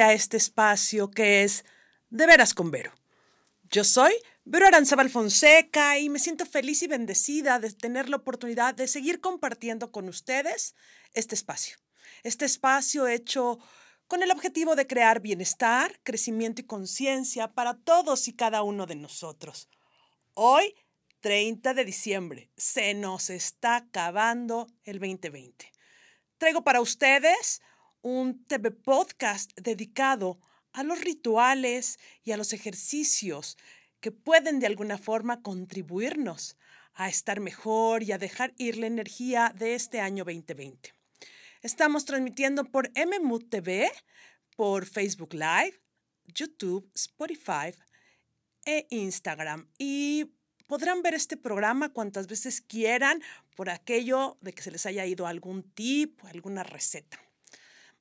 a este espacio que es De Veras con Vero. Yo soy Vero Aranzabal Fonseca y me siento feliz y bendecida de tener la oportunidad de seguir compartiendo con ustedes este espacio. Este espacio hecho con el objetivo de crear bienestar, crecimiento y conciencia para todos y cada uno de nosotros. Hoy, 30 de diciembre, se nos está acabando el 2020. Traigo para ustedes un TV podcast dedicado a los rituales y a los ejercicios que pueden de alguna forma contribuirnos a estar mejor y a dejar ir la energía de este año 2020. Estamos transmitiendo por MMUD TV, por Facebook Live, YouTube, Spotify e Instagram. Y podrán ver este programa cuantas veces quieran por aquello de que se les haya ido algún tip, alguna receta.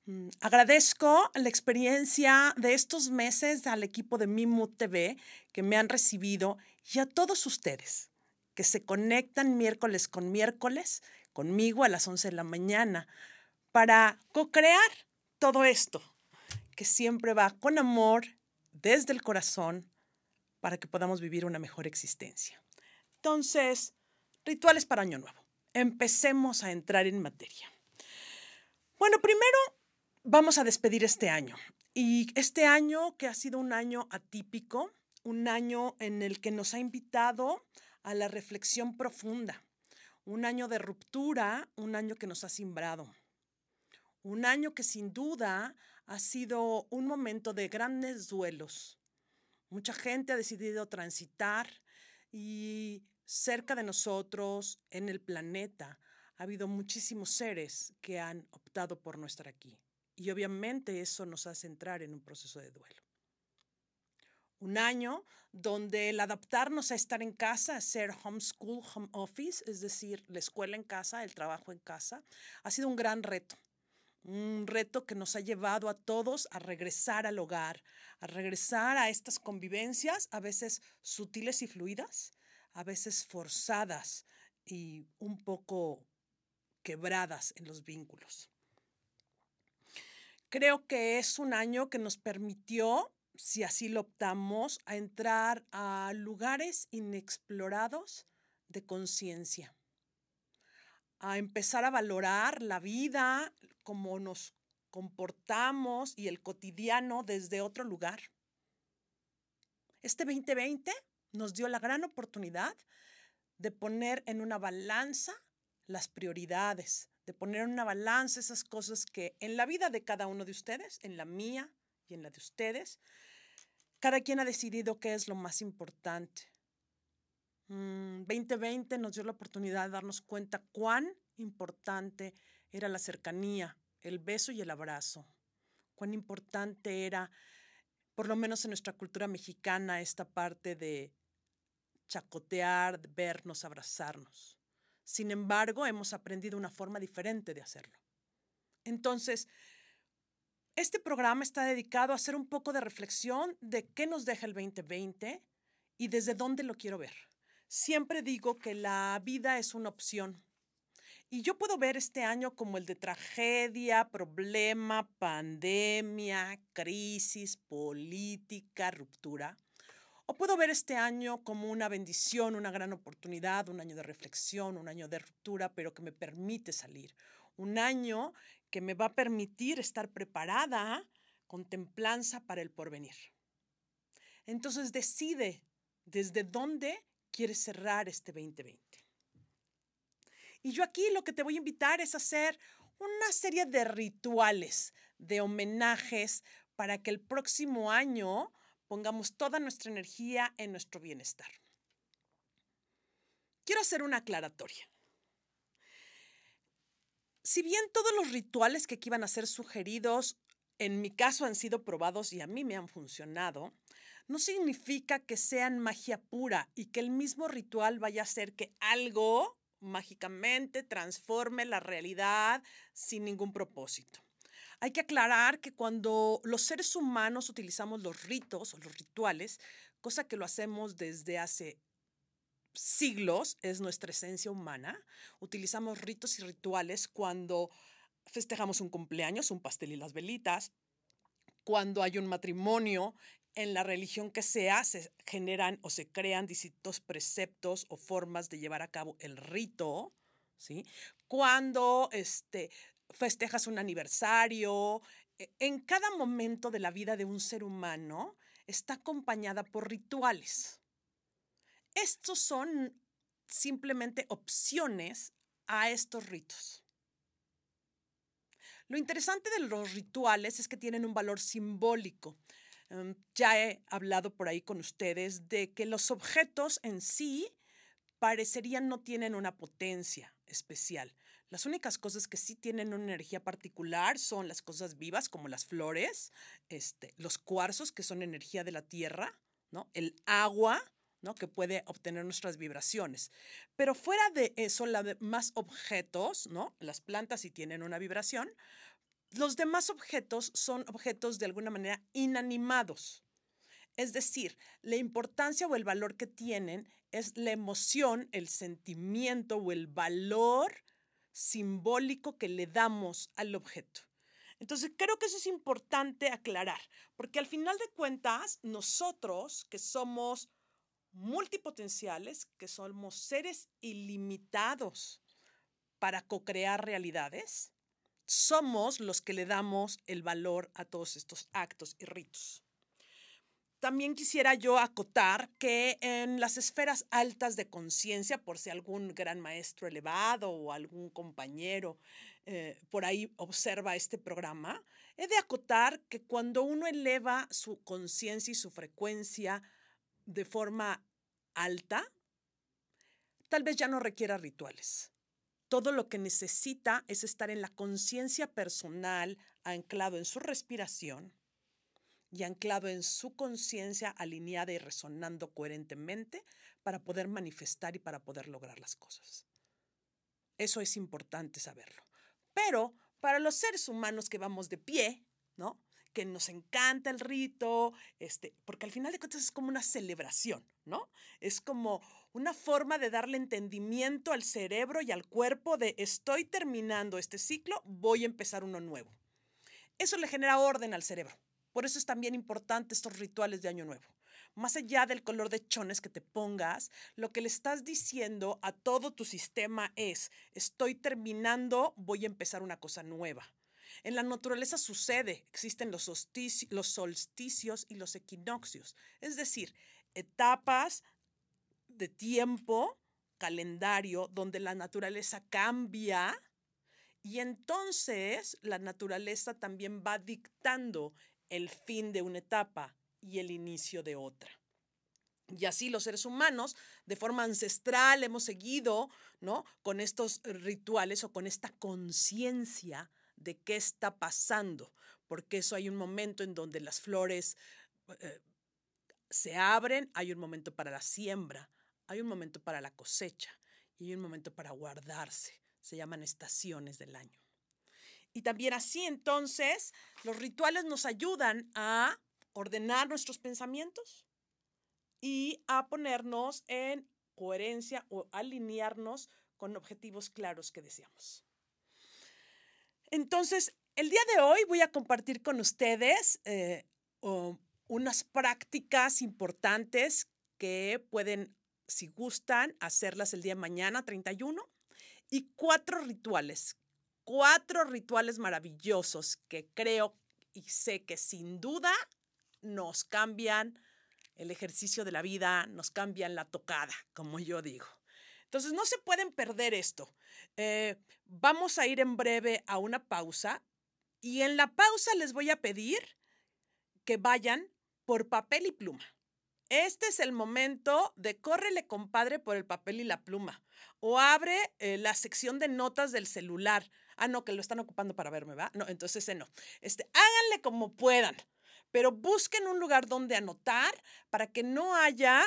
Mm, agradezco la experiencia de estos meses al equipo de Mimu TV que me han recibido y a todos ustedes que se conectan miércoles con miércoles conmigo a las 11 de la mañana para co-crear todo esto que siempre va con amor desde el corazón para que podamos vivir una mejor existencia. Entonces, rituales para Año Nuevo. Empecemos a entrar en materia. Bueno, primero vamos a despedir este año. Y este año que ha sido un año atípico, un año en el que nos ha invitado a la reflexión profunda, un año de ruptura, un año que nos ha simbrado, un año que sin duda ha sido un momento de grandes duelos. Mucha gente ha decidido transitar y cerca de nosotros, en el planeta, ha habido muchísimos seres que han optado por no estar aquí. Y obviamente eso nos hace entrar en un proceso de duelo. Un año donde el adaptarnos a estar en casa, a ser homeschool, home office, es decir, la escuela en casa, el trabajo en casa, ha sido un gran reto. Un reto que nos ha llevado a todos a regresar al hogar, a regresar a estas convivencias, a veces sutiles y fluidas, a veces forzadas y un poco quebradas en los vínculos. Creo que es un año que nos permitió, si así lo optamos, a entrar a lugares inexplorados de conciencia, a empezar a valorar la vida, cómo nos comportamos y el cotidiano desde otro lugar. Este 2020 nos dio la gran oportunidad de poner en una balanza las prioridades, de poner en una balanza esas cosas que en la vida de cada uno de ustedes, en la mía y en la de ustedes, cada quien ha decidido qué es lo más importante. 2020 mm, nos dio la oportunidad de darnos cuenta cuán importante era la cercanía, el beso y el abrazo, cuán importante era, por lo menos en nuestra cultura mexicana, esta parte de chacotear, vernos, abrazarnos. Sin embargo, hemos aprendido una forma diferente de hacerlo. Entonces, este programa está dedicado a hacer un poco de reflexión de qué nos deja el 2020 y desde dónde lo quiero ver. Siempre digo que la vida es una opción. Y yo puedo ver este año como el de tragedia, problema, pandemia, crisis, política, ruptura. O puedo ver este año como una bendición, una gran oportunidad, un año de reflexión, un año de ruptura, pero que me permite salir. Un año que me va a permitir estar preparada con templanza para el porvenir. Entonces decide desde dónde quieres cerrar este 2020. Y yo aquí lo que te voy a invitar es a hacer una serie de rituales, de homenajes, para que el próximo año pongamos toda nuestra energía en nuestro bienestar. Quiero hacer una aclaratoria. Si bien todos los rituales que aquí van a ser sugeridos, en mi caso han sido probados y a mí me han funcionado, no significa que sean magia pura y que el mismo ritual vaya a hacer que algo mágicamente transforme la realidad sin ningún propósito. Hay que aclarar que cuando los seres humanos utilizamos los ritos o los rituales, cosa que lo hacemos desde hace siglos, es nuestra esencia humana, utilizamos ritos y rituales cuando festejamos un cumpleaños, un pastel y las velitas, cuando hay un matrimonio, en la religión que sea, se generan o se crean distintos preceptos o formas de llevar a cabo el rito, ¿sí? Cuando este, festejas un aniversario, e, en cada momento de la vida de un ser humano está acompañada por rituales. Estos son simplemente opciones a estos ritos. Lo interesante de los rituales es que tienen un valor simbólico. Em, ya he hablado por ahí con ustedes de que los objetos en sí parecerían no tienen una potencia especial. Las únicas cosas que sí tienen una energía particular son las cosas vivas, como las flores, este, los cuarzos, que son energía de la tierra, ¿no? el agua, ¿no? que puede obtener nuestras vibraciones. Pero fuera de eso, los demás objetos, ¿no? las plantas sí tienen una vibración, los demás objetos son objetos de alguna manera inanimados. Es decir, la importancia o el valor que tienen es la emoción, el sentimiento o el valor simbólico que le damos al objeto. Entonces, creo que eso es importante aclarar, porque al final de cuentas, nosotros que somos multipotenciales, que somos seres ilimitados para co-crear realidades, somos los que le damos el valor a todos estos actos y ritos. También quisiera yo acotar que en las esferas altas de conciencia, por si algún gran maestro elevado o algún compañero eh, por ahí observa este programa, he de acotar que cuando uno eleva su conciencia y su frecuencia de forma alta, tal vez ya no requiera rituales. Todo lo que necesita es estar en la conciencia personal, anclado en su respiración y anclado en su conciencia alineada y resonando coherentemente para poder manifestar y para poder lograr las cosas. Eso es importante saberlo. Pero para los seres humanos que vamos de pie, ¿no? que nos encanta el rito, este, porque al final de cuentas es como una celebración, ¿no? Es como una forma de darle entendimiento al cerebro y al cuerpo de estoy terminando este ciclo, voy a empezar uno nuevo. Eso le genera orden al cerebro. Por eso es también importante estos rituales de Año Nuevo. Más allá del color de chones que te pongas, lo que le estás diciendo a todo tu sistema es, estoy terminando, voy a empezar una cosa nueva. En la naturaleza sucede, existen los, los solsticios y los equinoccios, es decir, etapas de tiempo, calendario, donde la naturaleza cambia y entonces la naturaleza también va dictando el fin de una etapa y el inicio de otra. Y así los seres humanos, de forma ancestral, hemos seguido, ¿no? Con estos rituales o con esta conciencia de qué está pasando, porque eso hay un momento en donde las flores eh, se abren, hay un momento para la siembra, hay un momento para la cosecha y hay un momento para guardarse. Se llaman estaciones del año. Y también así entonces los rituales nos ayudan a ordenar nuestros pensamientos y a ponernos en coherencia o alinearnos con objetivos claros que deseamos. Entonces, el día de hoy voy a compartir con ustedes eh, unas prácticas importantes que pueden, si gustan, hacerlas el día de mañana, 31, y cuatro rituales, cuatro rituales maravillosos que creo y sé que sin duda nos cambian el ejercicio de la vida, nos cambian la tocada, como yo digo. Entonces, no se pueden perder esto. Eh, vamos a ir en breve a una pausa y en la pausa les voy a pedir que vayan por papel y pluma. Este es el momento de córrele, compadre, por el papel y la pluma. O abre eh, la sección de notas del celular. Ah, no, que lo están ocupando para verme, ¿va? No, entonces ese no. Este, háganle como puedan, pero busquen un lugar donde anotar para que no haya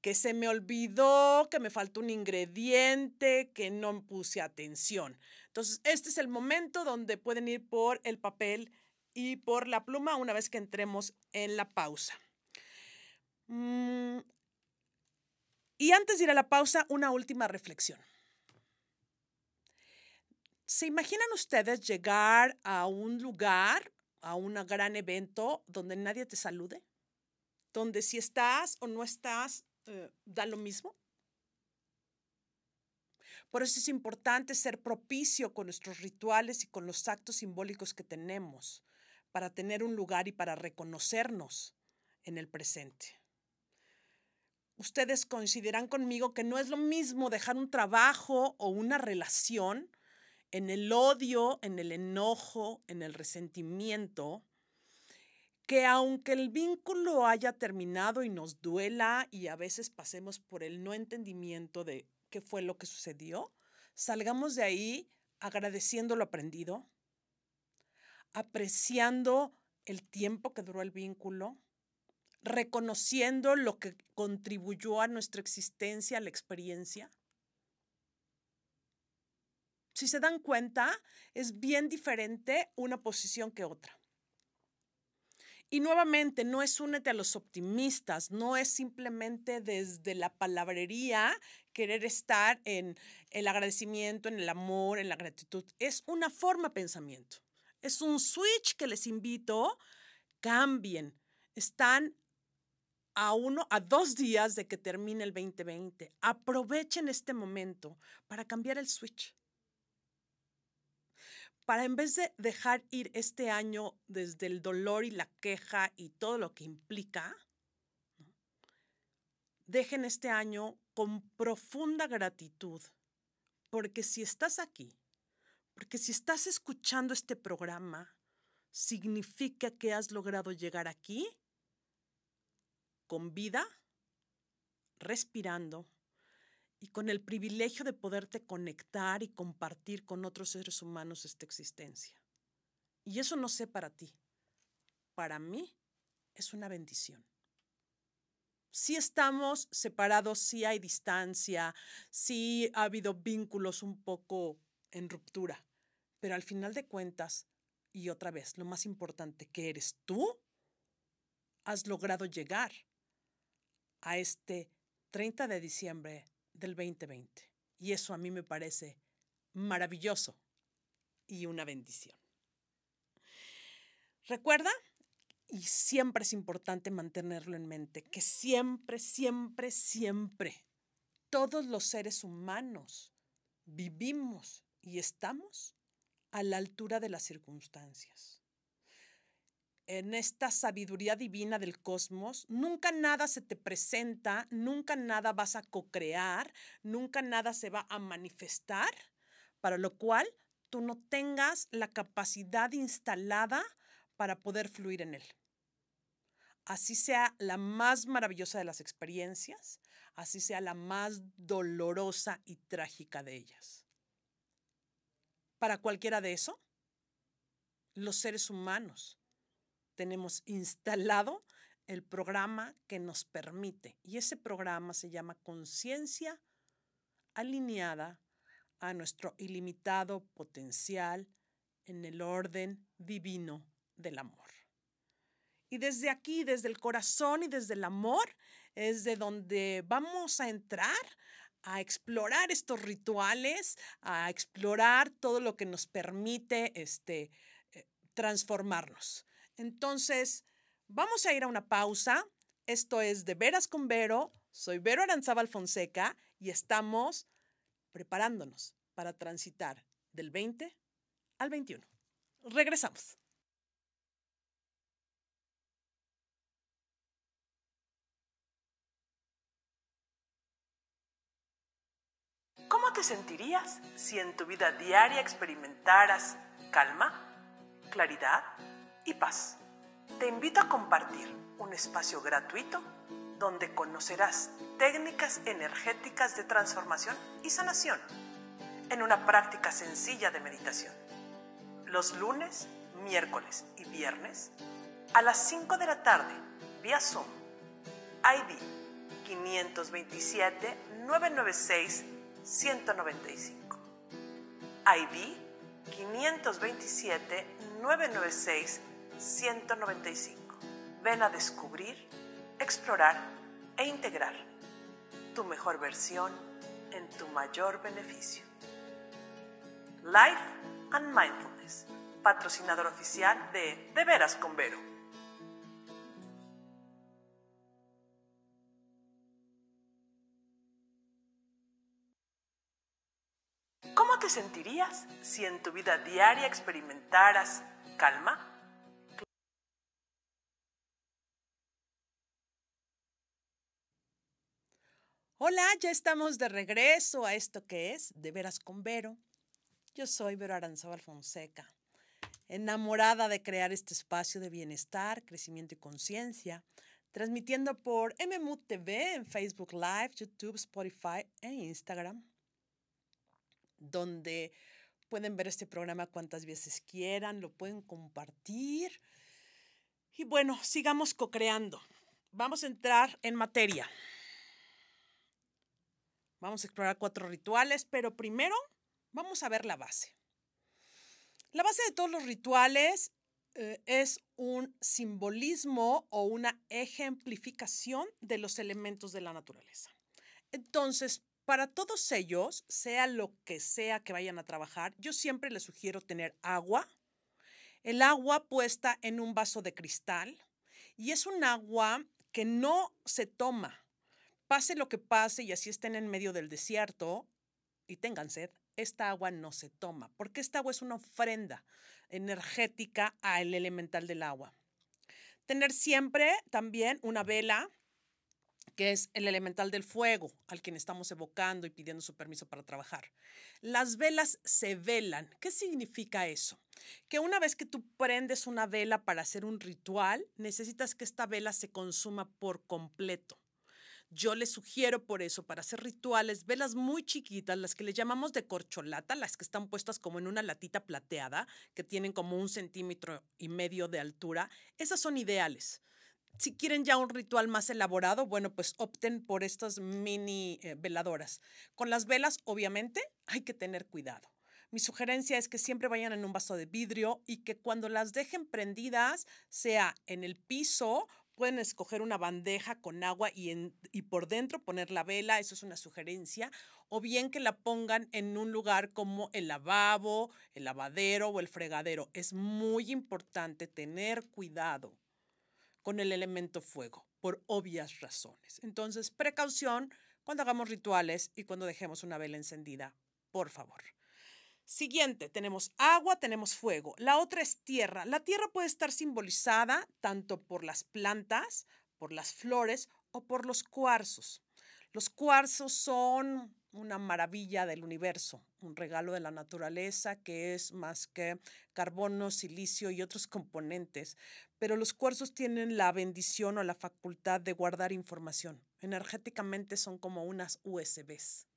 que se me olvidó, que me faltó un ingrediente, que no puse atención. Entonces, este es el momento donde pueden ir por el papel y por la pluma una vez que entremos en la pausa. Mm, y antes de ir a la pausa, una última reflexión. ¿Se imaginan ustedes llegar a un lugar a un gran evento donde nadie te salude? Donde si estás o no estás, eh, da lo mismo. Por eso es importante ser propicio con nuestros rituales y con los actos simbólicos que tenemos para tener un lugar y para reconocernos en el presente. Ustedes consideran conmigo que no es lo mismo dejar un trabajo o una relación en el odio, en el enojo, en el resentimiento, que aunque el vínculo haya terminado y nos duela y a veces pasemos por el no entendimiento de qué fue lo que sucedió, salgamos de ahí agradeciendo lo aprendido, apreciando el tiempo que duró el vínculo, reconociendo lo que contribuyó a nuestra existencia, a la experiencia. Si se dan cuenta, es bien diferente una posición que otra. Y nuevamente, no es únete a los optimistas, no es simplemente desde la palabrería querer estar en el agradecimiento, en el amor, en la gratitud. Es una forma de pensamiento. Es un switch que les invito, cambien. Están a uno, a dos días de que termine el 2020. Aprovechen este momento para cambiar el switch para en vez de dejar ir este año desde el dolor y la queja y todo lo que implica, dejen este año con profunda gratitud, porque si estás aquí, porque si estás escuchando este programa, significa que has logrado llegar aquí con vida, respirando, y con el privilegio de poderte conectar y compartir con otros seres humanos esta existencia. Y eso no sé para ti. Para mí es una bendición. Si estamos separados, si hay distancia, si ha habido vínculos un poco en ruptura, pero al final de cuentas, y otra vez, lo más importante que eres tú, has logrado llegar a este 30 de diciembre del 2020. Y eso a mí me parece maravilloso y una bendición. Recuerda, y siempre es importante mantenerlo en mente, que siempre, siempre, siempre, todos los seres humanos vivimos y estamos a la altura de las circunstancias en esta sabiduría divina del cosmos, nunca nada se te presenta, nunca nada vas a co-crear, nunca nada se va a manifestar, para lo cual tú no tengas la capacidad instalada para poder fluir en él. Así sea la más maravillosa de las experiencias, así sea la más dolorosa y trágica de ellas. Para cualquiera de eso, los seres humanos tenemos instalado el programa que nos permite. Y ese programa se llama conciencia alineada a nuestro ilimitado potencial en el orden divino del amor. Y desde aquí, desde el corazón y desde el amor, es de donde vamos a entrar a explorar estos rituales, a explorar todo lo que nos permite este, eh, transformarnos. Entonces, vamos a ir a una pausa. Esto es De Veras con Vero. Soy Vero Aranzábal Fonseca y estamos preparándonos para transitar del 20 al 21. Regresamos. ¿Cómo te sentirías si en tu vida diaria experimentaras calma, claridad? Y paz. Te invito a compartir un espacio gratuito donde conocerás técnicas energéticas de transformación y sanación en una práctica sencilla de meditación. Los lunes, miércoles y viernes a las 5 de la tarde vía Zoom. ID 527 996 195. ID 527 996 195. Ven a descubrir, explorar e integrar tu mejor versión en tu mayor beneficio. Life and Mindfulness patrocinador oficial de De Veras con Vero. ¿Cómo te sentirías si en tu vida diaria experimentaras calma? Hola, ya estamos de regreso a esto que es De Veras con Vero. Yo soy Vero Aranzábal Fonseca, enamorada de crear este espacio de bienestar, crecimiento y conciencia, transmitiendo por MMU TV en Facebook Live, YouTube, Spotify e Instagram, donde pueden ver este programa cuantas veces quieran, lo pueden compartir. Y bueno, sigamos co-creando. Vamos a entrar en materia. Vamos a explorar cuatro rituales, pero primero vamos a ver la base. La base de todos los rituales eh, es un simbolismo o una ejemplificación de los elementos de la naturaleza. Entonces, para todos ellos, sea lo que sea que vayan a trabajar, yo siempre les sugiero tener agua, el agua puesta en un vaso de cristal y es un agua que no se toma. Pase lo que pase y así estén en medio del desierto y tengan sed, esta agua no se toma, porque esta agua es una ofrenda energética al elemental del agua. Tener siempre también una vela, que es el elemental del fuego, al quien estamos evocando y pidiendo su permiso para trabajar. Las velas se velan. ¿Qué significa eso? Que una vez que tú prendes una vela para hacer un ritual, necesitas que esta vela se consuma por completo. Yo les sugiero por eso, para hacer rituales, velas muy chiquitas, las que le llamamos de corcholata, las que están puestas como en una latita plateada, que tienen como un centímetro y medio de altura. Esas son ideales. Si quieren ya un ritual más elaborado, bueno, pues opten por estas mini eh, veladoras. Con las velas, obviamente, hay que tener cuidado. Mi sugerencia es que siempre vayan en un vaso de vidrio y que cuando las dejen prendidas, sea en el piso Pueden escoger una bandeja con agua y, en, y por dentro poner la vela, eso es una sugerencia, o bien que la pongan en un lugar como el lavabo, el lavadero o el fregadero. Es muy importante tener cuidado con el elemento fuego, por obvias razones. Entonces, precaución cuando hagamos rituales y cuando dejemos una vela encendida, por favor. Siguiente, tenemos agua, tenemos fuego. La otra es tierra. La tierra puede estar simbolizada tanto por las plantas, por las flores o por los cuarzos. Los cuarzos son una maravilla del universo, un regalo de la naturaleza que es más que carbono, silicio y otros componentes. Pero los cuarzos tienen la bendición o la facultad de guardar información. Energéticamente son como unas USBs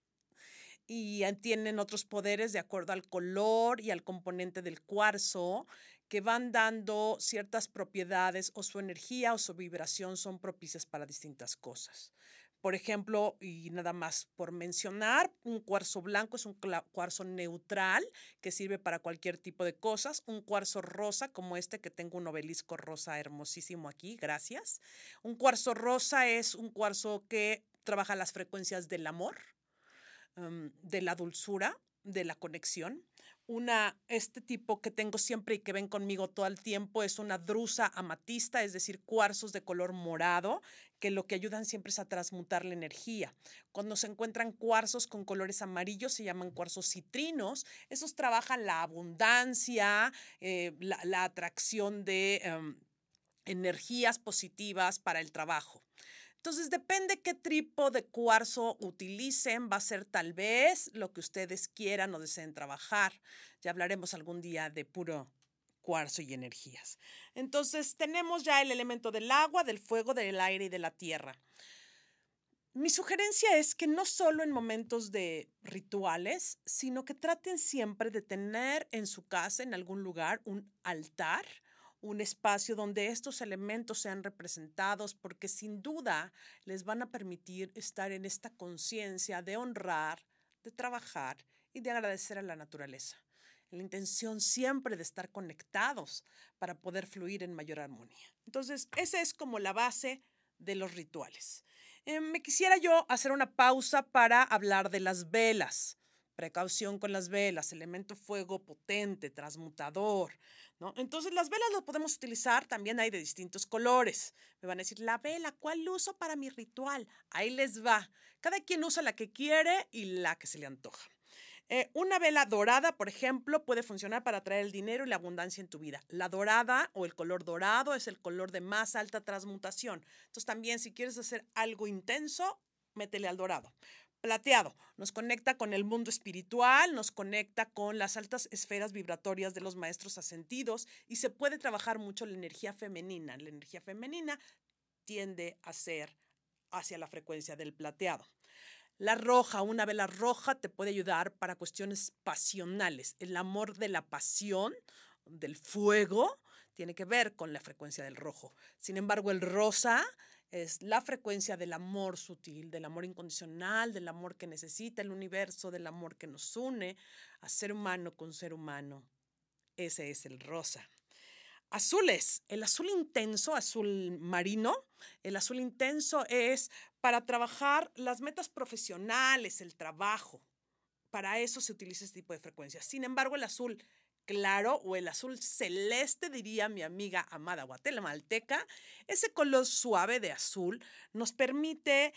y tienen otros poderes de acuerdo al color y al componente del cuarzo que van dando ciertas propiedades o su energía o su vibración son propicias para distintas cosas. Por ejemplo, y nada más por mencionar, un cuarzo blanco es un cuarzo neutral que sirve para cualquier tipo de cosas. Un cuarzo rosa como este que tengo un obelisco rosa hermosísimo aquí, gracias. Un cuarzo rosa es un cuarzo que trabaja las frecuencias del amor, Em, de la dulzura, de la conexión. Una, este tipo que tengo siempre y que ven conmigo todo el tiempo es una drusa amatista, es decir, cuarzos de color morado, que lo que ayudan siempre es a transmutar la energía. Cuando se encuentran cuarzos con colores amarillos, se llaman cuarzos citrinos. Esos trabajan la abundancia, eh, la, atracción de em, energías positivas para el trabajo. Entonces, depende qué tipo de cuarzo utilicen, va a ser tal vez lo que ustedes quieran o deseen trabajar. Ya hablaremos algún día de puro cuarzo y energías. Entonces, tenemos ya el elemento del agua, del fuego, del aire y de la tierra. Mi sugerencia es que no solo en momentos de rituales, sino que traten siempre de tener en su casa, en algún lugar, un altar un espacio donde estos elementos sean representados porque sin duda les van a permitir estar en esta conciencia de honrar, de trabajar y de agradecer a la naturaleza. La intención siempre de estar conectados para poder fluir en mayor armonía. Entonces, esa es como la base de los rituales. Eh, me quisiera yo hacer una pausa para hablar de las velas Precaución con las velas, elemento fuego potente, transmutador, ¿no? Entonces las velas las podemos utilizar, también hay de distintos colores. Me van a decir, la vela, ¿cuál uso para mi ritual? Ahí les va. Cada quien usa la que quiere y la que se le antoja. Eh, una vela dorada, por ejemplo, puede funcionar para traer el dinero y la abundancia en tu vida. La dorada o el color dorado es el color de más alta transmutación. Entonces también si quieres hacer algo intenso, métele al dorado. Plateado nos conecta con el mundo espiritual, nos conecta con las altas esferas vibratorias de los maestros ascendidos y se puede trabajar mucho la energía femenina. La energía femenina tiende a ser hacia la frecuencia del plateado. La roja, una vela roja te puede ayudar para cuestiones pasionales. El amor de la pasión, del fuego, tiene que ver con la frecuencia del rojo. Sin embargo, el rosa es la frecuencia del amor sutil, del amor incondicional, del amor que necesita el universo, del amor que nos une a ser humano con ser humano. Ese es el rosa. Azules, el azul intenso, azul marino, el azul intenso es para trabajar las metas profesionales, el trabajo. Para eso se utiliza este tipo de frecuencias. Sin embargo, el azul claro o el azul celeste, diría mi amiga amada guatemalalteca, ese color suave de azul nos permite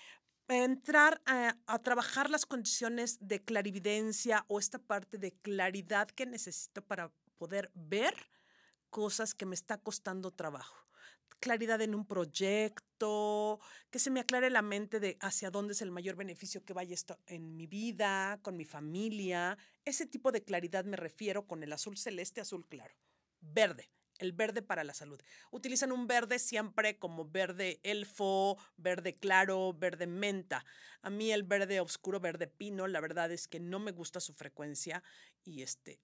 entrar a, a, trabajar las condiciones de clarividencia o esta parte de claridad que necesito para poder ver cosas que me está costando trabajo. Claridad en un proyecto, que se me aclare la mente de hacia dónde es el mayor beneficio que vaya esto en mi vida, con mi familia. Ese tipo de claridad me refiero con el azul celeste, azul claro. Verde, el verde para la salud. Utilizan un verde siempre como verde elfo, verde claro, verde menta. A mí el verde oscuro, verde pino, la verdad es que no me gusta su frecuencia y este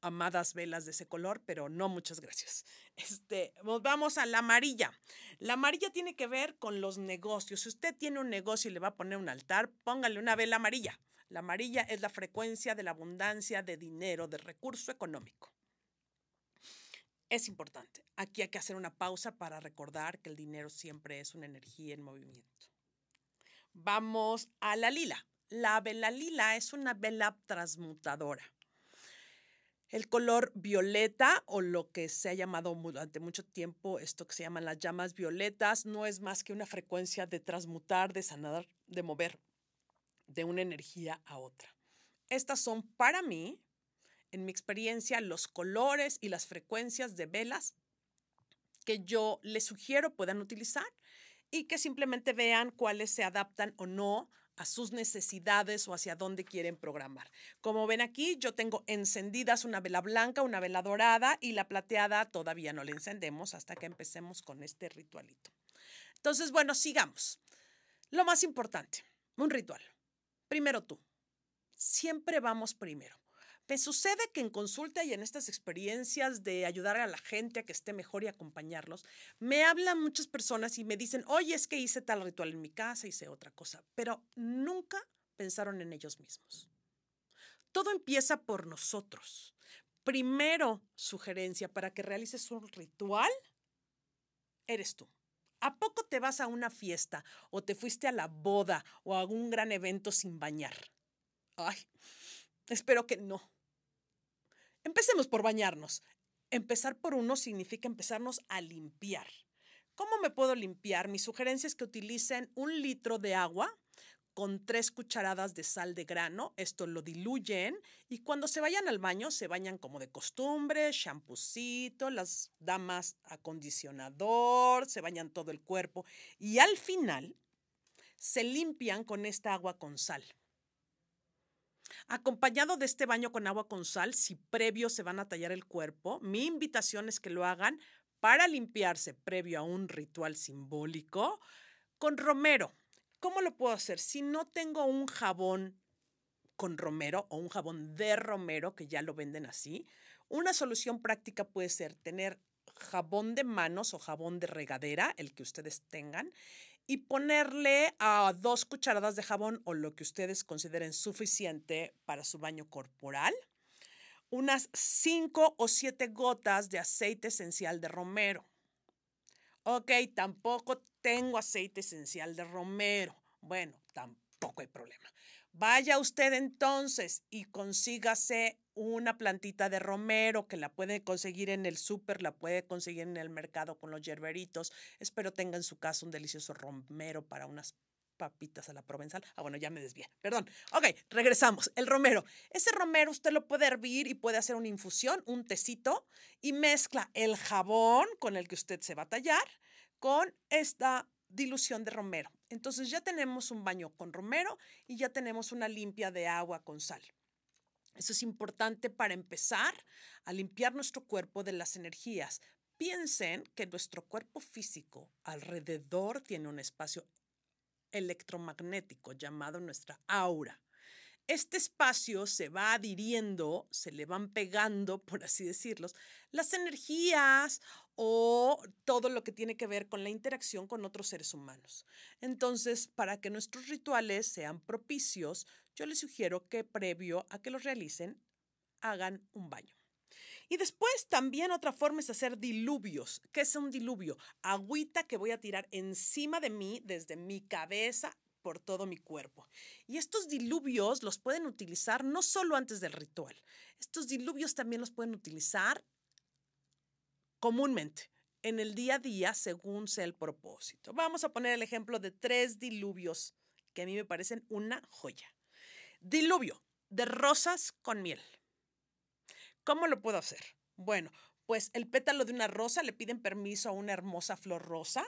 amadas velas de ese color, pero no muchas gracias. Este, vamos a la amarilla. La amarilla tiene que ver con los negocios. Si usted tiene un negocio y le va a poner un altar, póngale una vela amarilla. La amarilla es la frecuencia de la abundancia de dinero, de recurso económico. Es importante. Aquí hay que hacer una pausa para recordar que el dinero siempre es una energía en movimiento. Vamos a la lila. La vela lila es una vela transmutadora. El color violeta o lo que se ha llamado durante mucho tiempo esto que se llaman las llamas violetas no es más que una frecuencia de transmutar, de sanar, de mover de una energía a otra. Estas son para mí, en mi experiencia, los colores y las frecuencias de velas que yo les sugiero puedan utilizar y que simplemente vean cuáles se adaptan o no a sus necesidades o hacia dónde quieren programar. Como ven aquí, yo tengo encendidas una vela blanca, una vela dorada y la plateada todavía no la encendemos hasta que empecemos con este ritualito. Entonces, bueno, sigamos. Lo más importante, un ritual. Primero tú. Siempre vamos primero. Me sucede que en consulta y en estas experiencias de ayudar a la gente a que esté mejor y acompañarlos, me hablan muchas personas y me dicen, oye, es que hice tal ritual en mi casa, hice otra cosa, pero nunca pensaron en ellos mismos. Todo empieza por nosotros. Primero, sugerencia para que realices un ritual, eres tú. ¿A poco te vas a una fiesta o te fuiste a la boda o a algún gran evento sin bañar? Ay, espero que no. Empecemos por bañarnos. Empezar por uno significa empezarnos a limpiar. ¿Cómo me puedo limpiar? Mi sugerencia es que utilicen un litro de agua con tres cucharadas de sal de grano. Esto lo diluyen y cuando se vayan al baño se bañan como de costumbre, champucito, las damas acondicionador, se bañan todo el cuerpo y al final se limpian con esta agua con sal. Acompañado de este baño con agua con sal, si previo se van a tallar el cuerpo, mi invitación es que lo hagan para limpiarse previo a un ritual simbólico con romero. ¿Cómo lo puedo hacer? Si no tengo un jabón con romero o un jabón de romero, que ya lo venden así, una solución práctica puede ser tener jabón de manos o jabón de regadera, el que ustedes tengan, y ponerle a dos cucharadas de jabón o lo que ustedes consideren suficiente para su baño corporal, unas cinco o siete gotas de aceite esencial de romero. Ok, tampoco tengo aceite esencial de romero. Bueno, tampoco hay problema. Vaya usted entonces y consígase una plantita de romero que la puede conseguir en el súper, la puede conseguir en el mercado con los yerberitos. Espero tenga en su casa un delicioso romero para unas papitas a la provenzal. Ah, bueno, ya me desvié. Perdón. Ok, regresamos. El romero. Ese romero usted lo puede hervir y puede hacer una infusión, un tecito, y mezcla el jabón con el que usted se va a tallar con esta dilución de romero. Entonces ya tenemos un baño con romero y ya tenemos una limpia de agua con sal. Eso es importante para empezar a limpiar nuestro cuerpo de las energías. Piensen que nuestro cuerpo físico alrededor tiene un espacio electromagnético llamado nuestra aura. Este espacio se va adhiriendo, se le van pegando, por así decirlo, las energías o todo lo que tiene que ver con la interacción con otros seres humanos. Entonces, para que nuestros rituales sean propicios, yo les sugiero que previo a que los realicen, hagan un baño. Y después también otra forma es hacer diluvios. ¿Qué es un diluvio? Agüita que voy a tirar encima de mí, desde mi cabeza por todo mi cuerpo. Y estos diluvios los pueden utilizar no solo antes del ritual, estos diluvios también los pueden utilizar comúnmente en el día a día según sea el propósito. Vamos a poner el ejemplo de tres diluvios que a mí me parecen una joya. Diluvio de rosas con miel. ¿Cómo lo puedo hacer? Bueno, pues el pétalo de una rosa le piden permiso a una hermosa flor rosa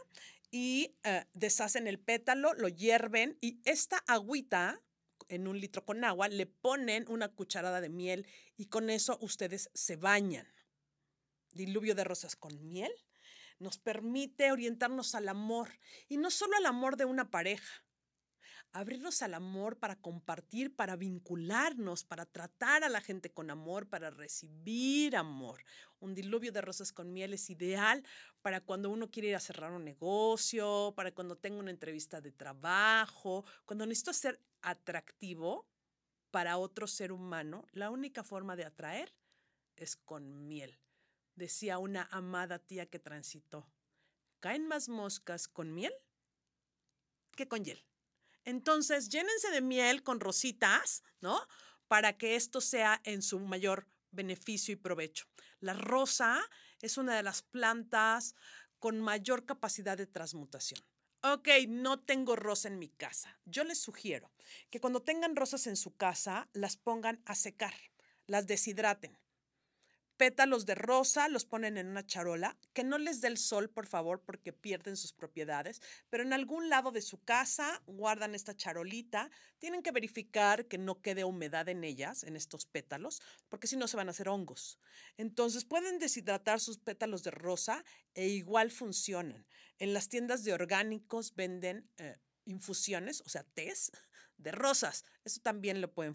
y eh, deshacen el pétalo, lo hierven y esta agüita en un litro con agua le ponen una cucharada de miel y con eso ustedes se bañan. Diluvio de rosas con miel nos permite orientarnos al amor y no solo al amor de una pareja, abrirnos al amor para compartir, para vincularnos, para tratar a la gente con amor, para recibir amor. Un diluvio de rosas con miel es ideal para cuando uno quiere ir a cerrar un negocio, para cuando tengo una entrevista de trabajo, cuando necesito ser atractivo para otro ser humano. La única forma de atraer es con miel, decía una amada tía que transitó. ¿Caen más moscas con miel que con hiel? Entonces, llénense de miel con rositas, ¿no? Para que esto sea en su mayor beneficio y provecho. La rosa es una de las plantas con mayor capacidad de transmutación. Ok, no tengo rosa en mi casa. Yo les sugiero que cuando tengan rosas en su casa, las pongan a secar, las deshidraten pétalos de rosa, los ponen en una charola, que no les dé el sol, por favor, porque pierden sus propiedades, pero en algún lado de su casa guardan esta charolita. Tienen que verificar que no quede humedad en ellas, en estos pétalos, porque si no se van a hacer hongos. Entonces pueden deshidratar sus pétalos de rosa e igual funcionan. En las tiendas de orgánicos venden eh, infusiones, o sea, tés de rosas. Eso también lo pueden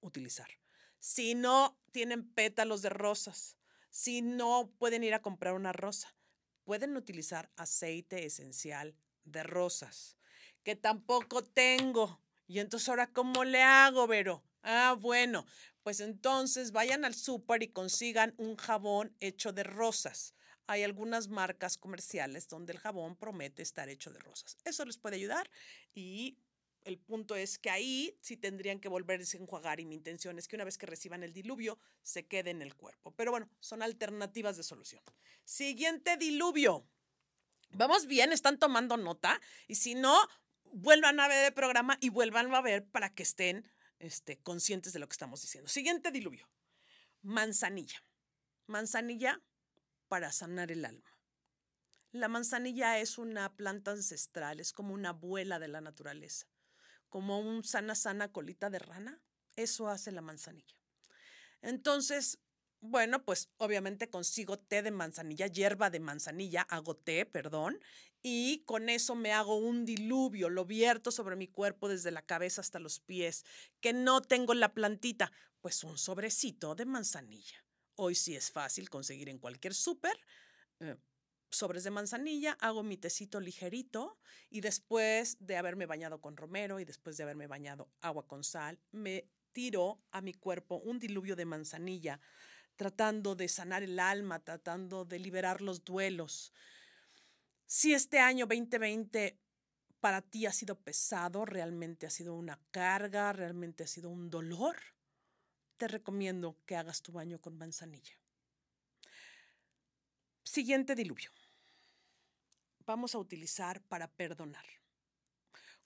utilizar. Si no tienen pétalos de rosas, si no pueden ir a comprar una rosa, pueden utilizar aceite esencial de rosas, que tampoco tengo. Y entonces ahora, ¿cómo le hago, Vero? Ah, bueno, pues entonces vayan al súper y consigan un jabón hecho de rosas. Hay algunas marcas comerciales donde el jabón promete estar hecho de rosas. Eso les puede ayudar y el punto es que ahí sí tendrían que volverse a enjuagar y mi intención es que una vez que reciban el diluvio se quede en el cuerpo. Pero bueno, son alternativas de solución. Siguiente diluvio. Vamos bien, están tomando nota y si no, vuelvan a ver el programa y vuelvan a ver para que estén este, conscientes de lo que estamos diciendo. Siguiente diluvio. Manzanilla. Manzanilla para sanar el alma. La manzanilla es una planta ancestral, es como una abuela de la naturaleza como un sana, sana colita de rana. Eso hace la manzanilla. Entonces, bueno, pues obviamente consigo té de manzanilla, hierba de manzanilla, hago té, perdón, y con eso me hago un diluvio, lo vierto sobre mi cuerpo desde la cabeza hasta los pies, que no tengo la plantita, pues un sobrecito de manzanilla. Hoy sí es fácil conseguir en cualquier súper. Eh, sobres de manzanilla, hago mi tecito ligerito y después de haberme bañado con romero y después de haberme bañado agua con sal, me tiro a mi cuerpo un diluvio de manzanilla, tratando de sanar el alma, tratando de liberar los duelos. Si este año 2020 para ti ha sido pesado, realmente ha sido una carga, realmente ha sido un dolor, te recomiendo que hagas tu baño con manzanilla. Siguiente diluvio. Vamos a utilizar para perdonar.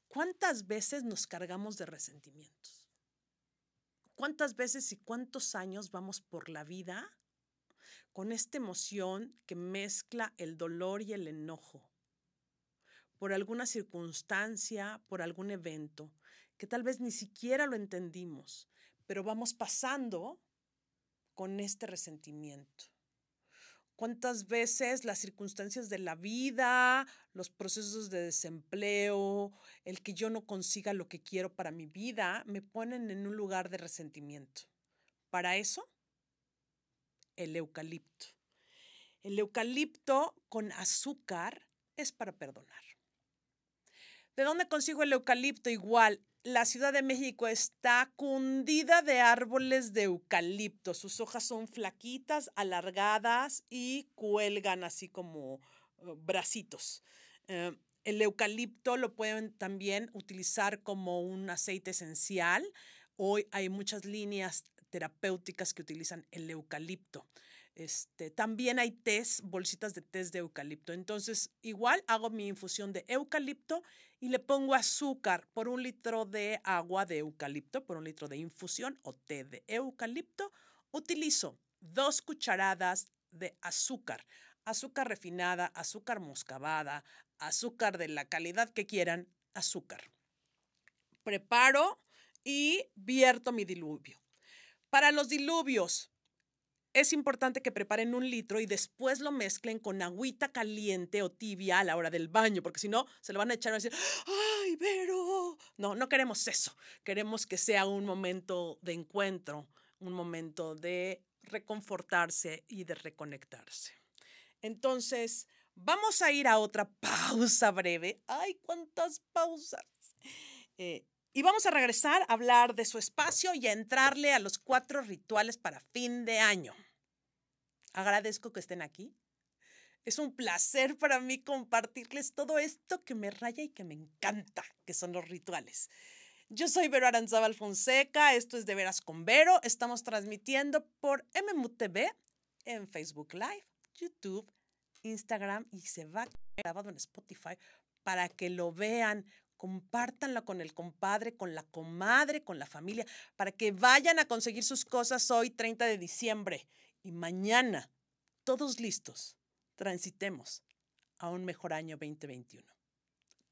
¿Cuántas veces nos cargamos de resentimientos? ¿Cuántas veces y cuántos años vamos por la vida con esta emoción que mezcla el dolor y el enojo? por alguna circunstancia, por algún evento, que tal vez ni siquiera lo entendimos, pero vamos pasando con este resentimiento. ¿Cuántas veces las circunstancias de la vida, los procesos de desempleo, el que yo no consiga lo que quiero para mi vida, me ponen en un lugar de resentimiento? Para eso, el eucalipto. El eucalipto con azúcar es para perdonar. ¿De dónde consigo el eucalipto? Igual, la Ciudad de México está cundida de árboles de eucalipto. Sus hojas son flaquitas, alargadas y cuelgan así como uh, bracitos. Eh, el eucalipto lo pueden también utilizar como un aceite esencial. Hoy hay muchas líneas terapéuticas que utilizan el eucalipto. Este, también hay tés, bolsitas de tés de eucalipto. Entonces, igual hago mi infusión de eucalipto y le pongo azúcar por un litro de agua de eucalipto, por un litro de infusión o té de eucalipto. Utilizo dos cucharadas de azúcar, azúcar refinada, azúcar moscabada, azúcar de la calidad que quieran, azúcar. Preparo y vierto mi diluvio. Para los diluvios, es importante que preparen un litro y después lo mezclen con agüita caliente o tibia a la hora del baño, porque si no, se lo van a echar a decir, ¡ay, pero! No, no queremos eso. Queremos que sea un momento de encuentro, un momento de reconfortarse y de reconectarse. Entonces, vamos a ir a otra pausa breve. ¡Ay, cuántas pausas! Eh, y vamos a regresar a hablar de su espacio y a entrarle a los cuatro rituales para fin de año. Agradezco que estén aquí. Es un placer para mí compartirles todo esto que me raya y que me encanta, que son los rituales. Yo soy Vero Aranzábal Fonseca, esto es De Veras con Vero. Estamos transmitiendo por MMUTV en Facebook Live, YouTube, Instagram y se va grabado en Spotify para que lo vean compártanlo con el compadre, con la comadre, con la familia, para que vayan a conseguir sus cosas hoy, 30 de diciembre, y mañana, todos listos, transitemos a un mejor año 2021.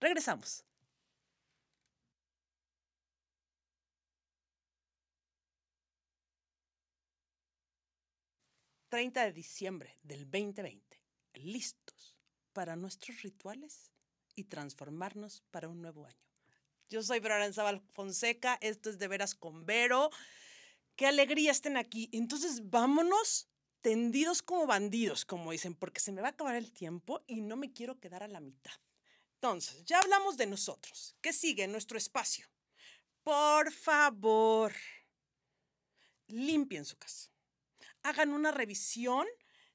Regresamos. ...30 de diciembre del 2020... ...listos para nuestros rituales y transformarnos para un nuevo año. Yo soy Vero Zabal Fonseca, esto es De Veras con Vero. Qué alegría estén aquí. Entonces, vámonos tendidos como bandidos, como dicen, porque se me va a acabar el tiempo y no me quiero quedar a la mitad. Entonces, ya hablamos de nosotros. ¿Qué sigue en nuestro espacio? Por favor, limpien su casa. Hagan una revisión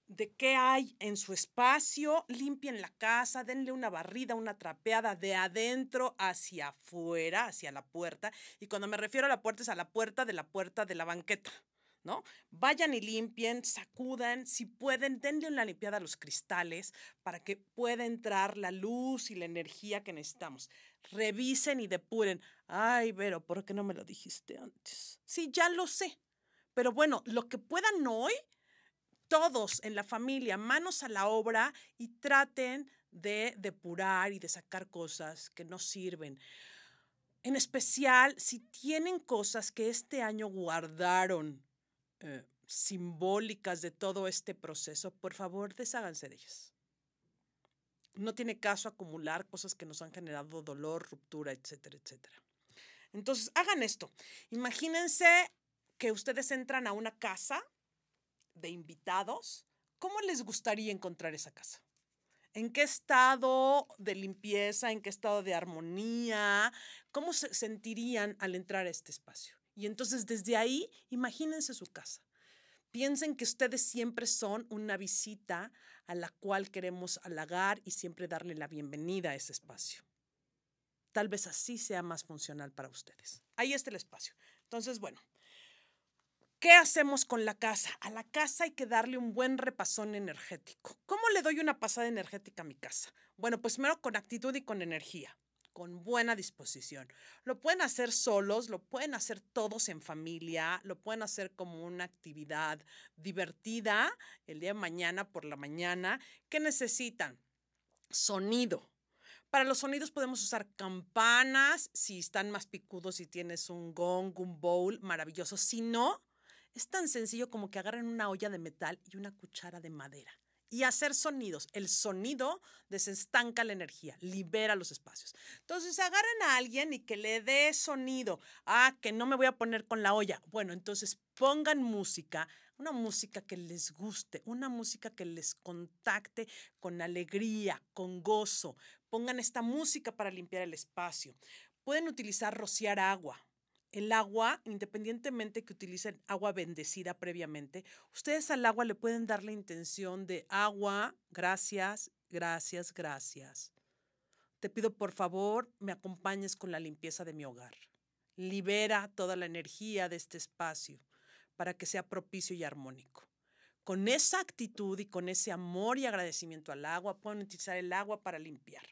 de qué hay en su espacio, limpien la casa, denle una barrida, una trapeada de adentro hacia afuera, hacia la puerta. Y cuando me refiero a la puerta es a la puerta de la puerta de la banqueta. ¿No? Vayan y limpien, sacudan, si pueden, denle una limpiada a los cristales para que pueda entrar la luz y la energía que necesitamos. Revisen y depuren. Ay, pero ¿por qué no me lo dijiste antes? Sí, ya lo sé. Pero bueno, lo que puedan hoy, todos en la familia, manos a la obra y traten de depurar y de sacar cosas que no sirven. En especial, si tienen cosas que este año guardaron eh, simbólicas de todo este proceso, por favor, desháganse de ellas. No tiene caso acumular cosas que nos han generado dolor, ruptura, etcétera, etcétera. Entonces, hagan esto. Imagínense que ustedes entran a una casa de invitados, ¿cómo les gustaría encontrar esa casa? ¿En qué estado de limpieza, en qué estado de armonía? ¿Cómo se sentirían al entrar a este espacio? Y entonces desde ahí, imagínense su casa. Piensen que ustedes siempre son una visita a la cual queremos halagar y siempre darle la bienvenida a ese espacio. tal vez así sea más funcional para ustedes. Ahí está el espacio. Entonces, bueno, ¿Qué hacemos con la casa? A la casa hay que darle un buen repasón energético. ¿Cómo le doy una pasada energética a mi casa? Bueno, pues primero con actitud y con energía, con buena disposición. Lo pueden hacer solos, lo pueden hacer todos en familia, lo pueden hacer como una actividad divertida el día de mañana por la mañana. ¿Qué necesitan? Sonido. Para los sonidos podemos usar campanas, si están más picudos, si tienes un gong, un bowl, maravilloso. Si no, es tan sencillo como que agarren una olla de metal y una cuchara de madera y hacer sonidos. El sonido desestanca la energía, libera los espacios. Entonces agarren a alguien y que le dé sonido. Ah, que no me voy a poner con la olla. Bueno, entonces pongan música, una música que les guste, una música que les contacte con alegría, con gozo. Pongan esta música para limpiar el espacio. Pueden utilizar rociar agua el agua, independientemente que utilicen agua bendecida previamente, ustedes al agua le pueden dar la intención de agua, gracias, gracias, gracias. Te pido por favor me acompañes con la limpieza de mi hogar. Libera toda la energía de este espacio para que sea propicio y armónico. Con esa actitud y con ese amor y agradecimiento al agua, pueden utilizar el agua para limpiar.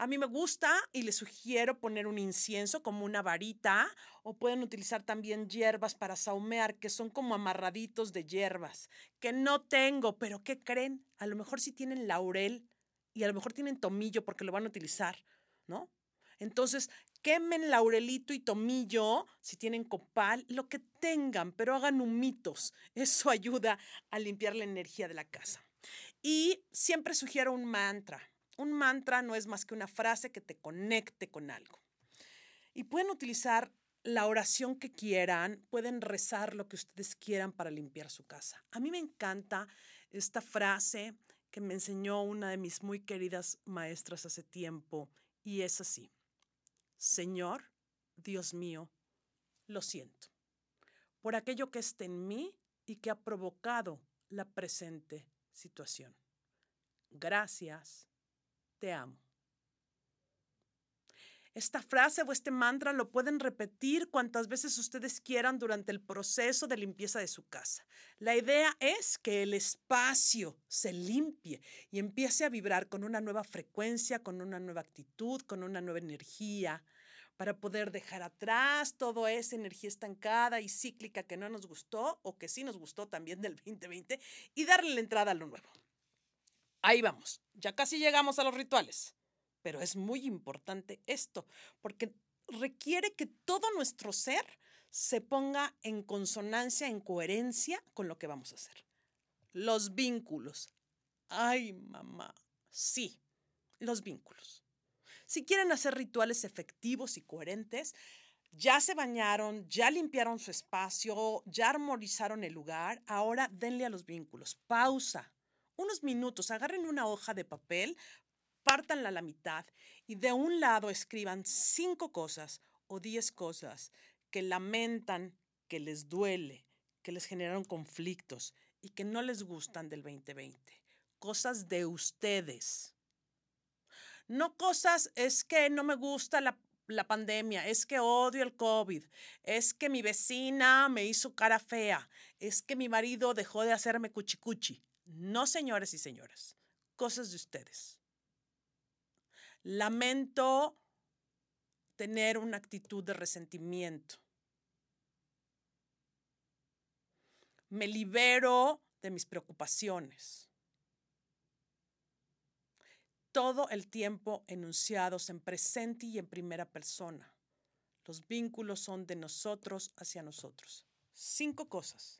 A mí me gusta y les sugiero poner un incienso como una varita o pueden utilizar también hierbas para saumear, que son como amarraditos de hierbas, que no tengo, pero ¿qué creen? A lo mejor sí tienen laurel y a lo mejor tienen tomillo porque lo van a utilizar, ¿no? Entonces, quemen laurelito y tomillo, si tienen copal, lo que tengan, pero hagan humitos. Eso ayuda a limpiar la energía de la casa. Y siempre sugiero un mantra un mantra no es más que una frase que te conecte con algo. Y pueden utilizar la oración que quieran, pueden rezar lo que ustedes quieran para limpiar su casa. A mí me encanta esta frase que me enseñó una de mis muy queridas maestras hace tiempo y es así. Señor, Dios mío, lo siento por aquello que está en mí y que ha provocado la presente situación. Gracias te amo. Esta frase o este mantra lo pueden repetir cuantas veces ustedes quieran durante el proceso de limpieza de su casa. La idea es que el espacio se limpie y empiece a vibrar con una nueva frecuencia, con una nueva actitud, con una nueva energía, para poder dejar atrás toda esa energía estancada y cíclica que no nos gustó o que sí nos gustó también del 2020 y darle la entrada a lo nuevo. Ahí vamos, ya casi llegamos a los rituales, pero es muy importante esto, porque requiere que todo nuestro ser se ponga en consonancia, en coherencia con lo que vamos a hacer. Los vínculos. Ay, mamá, sí, los vínculos. Si quieren hacer rituales efectivos y coherentes, ya se bañaron, ya limpiaron su espacio, ya armonizaron el lugar, ahora denle a los vínculos. Pausa unos minutos, agarren una hoja de papel, pártanla a la mitad y de un lado escriban cinco cosas o diez cosas que lamentan, que les duele, que les generaron conflictos y que no les gustan del 2020. Cosas de ustedes. No cosas, es que no me gusta la, la pandemia, es que odio el COVID, es que mi vecina me hizo cara fea, es que mi marido dejó de hacerme cuchicuchi. No, señores y señoras, cosas de ustedes. Lamento tener una actitud de resentimiento. Me libero de mis preocupaciones. Todo el tiempo enunciados en presente y en primera persona. Los vínculos son de nosotros hacia nosotros. Cinco cosas.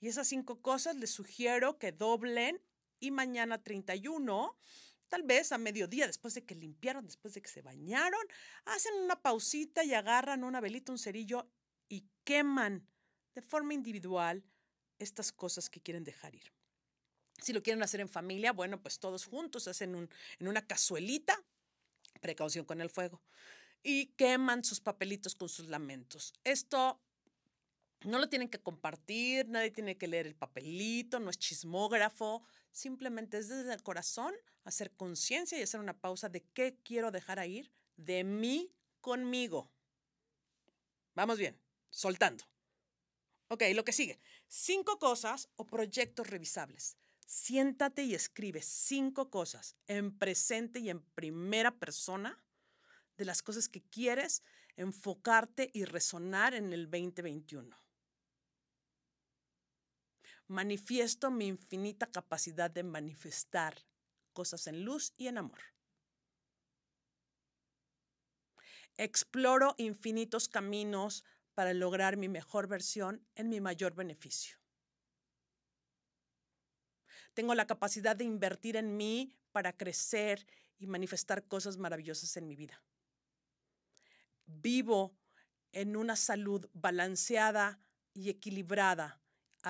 Y esas cinco cosas les sugiero que doblen y mañana 31, tal vez a mediodía, después de que limpiaron, después de que se bañaron, hacen una pausita y agarran una velita, un cerillo y queman de forma individual estas cosas que quieren dejar ir. Si lo quieren hacer en familia, bueno, pues todos juntos hacen un, en una cazuelita, precaución con el fuego, y queman sus papelitos con sus lamentos. Esto no lo tienen que compartir, nadie tiene que leer el papelito, no es chismógrafo, simplemente es desde el corazón hacer conciencia y hacer una pausa de qué quiero dejar ir de mí conmigo. Vamos bien, soltando. Ok, lo que sigue. Cinco cosas o proyectos revisables. Siéntate y escribe cinco cosas en presente y en primera persona de las cosas que quieres enfocarte y resonar en el 2021. Manifiesto mi infinita capacidad de manifestar cosas en luz y en amor. Exploro infinitos caminos para lograr mi mejor versión en mi mayor beneficio. Tengo la capacidad de invertir en mí para crecer y manifestar cosas maravillosas en mi vida. Vivo en una salud balanceada y equilibrada,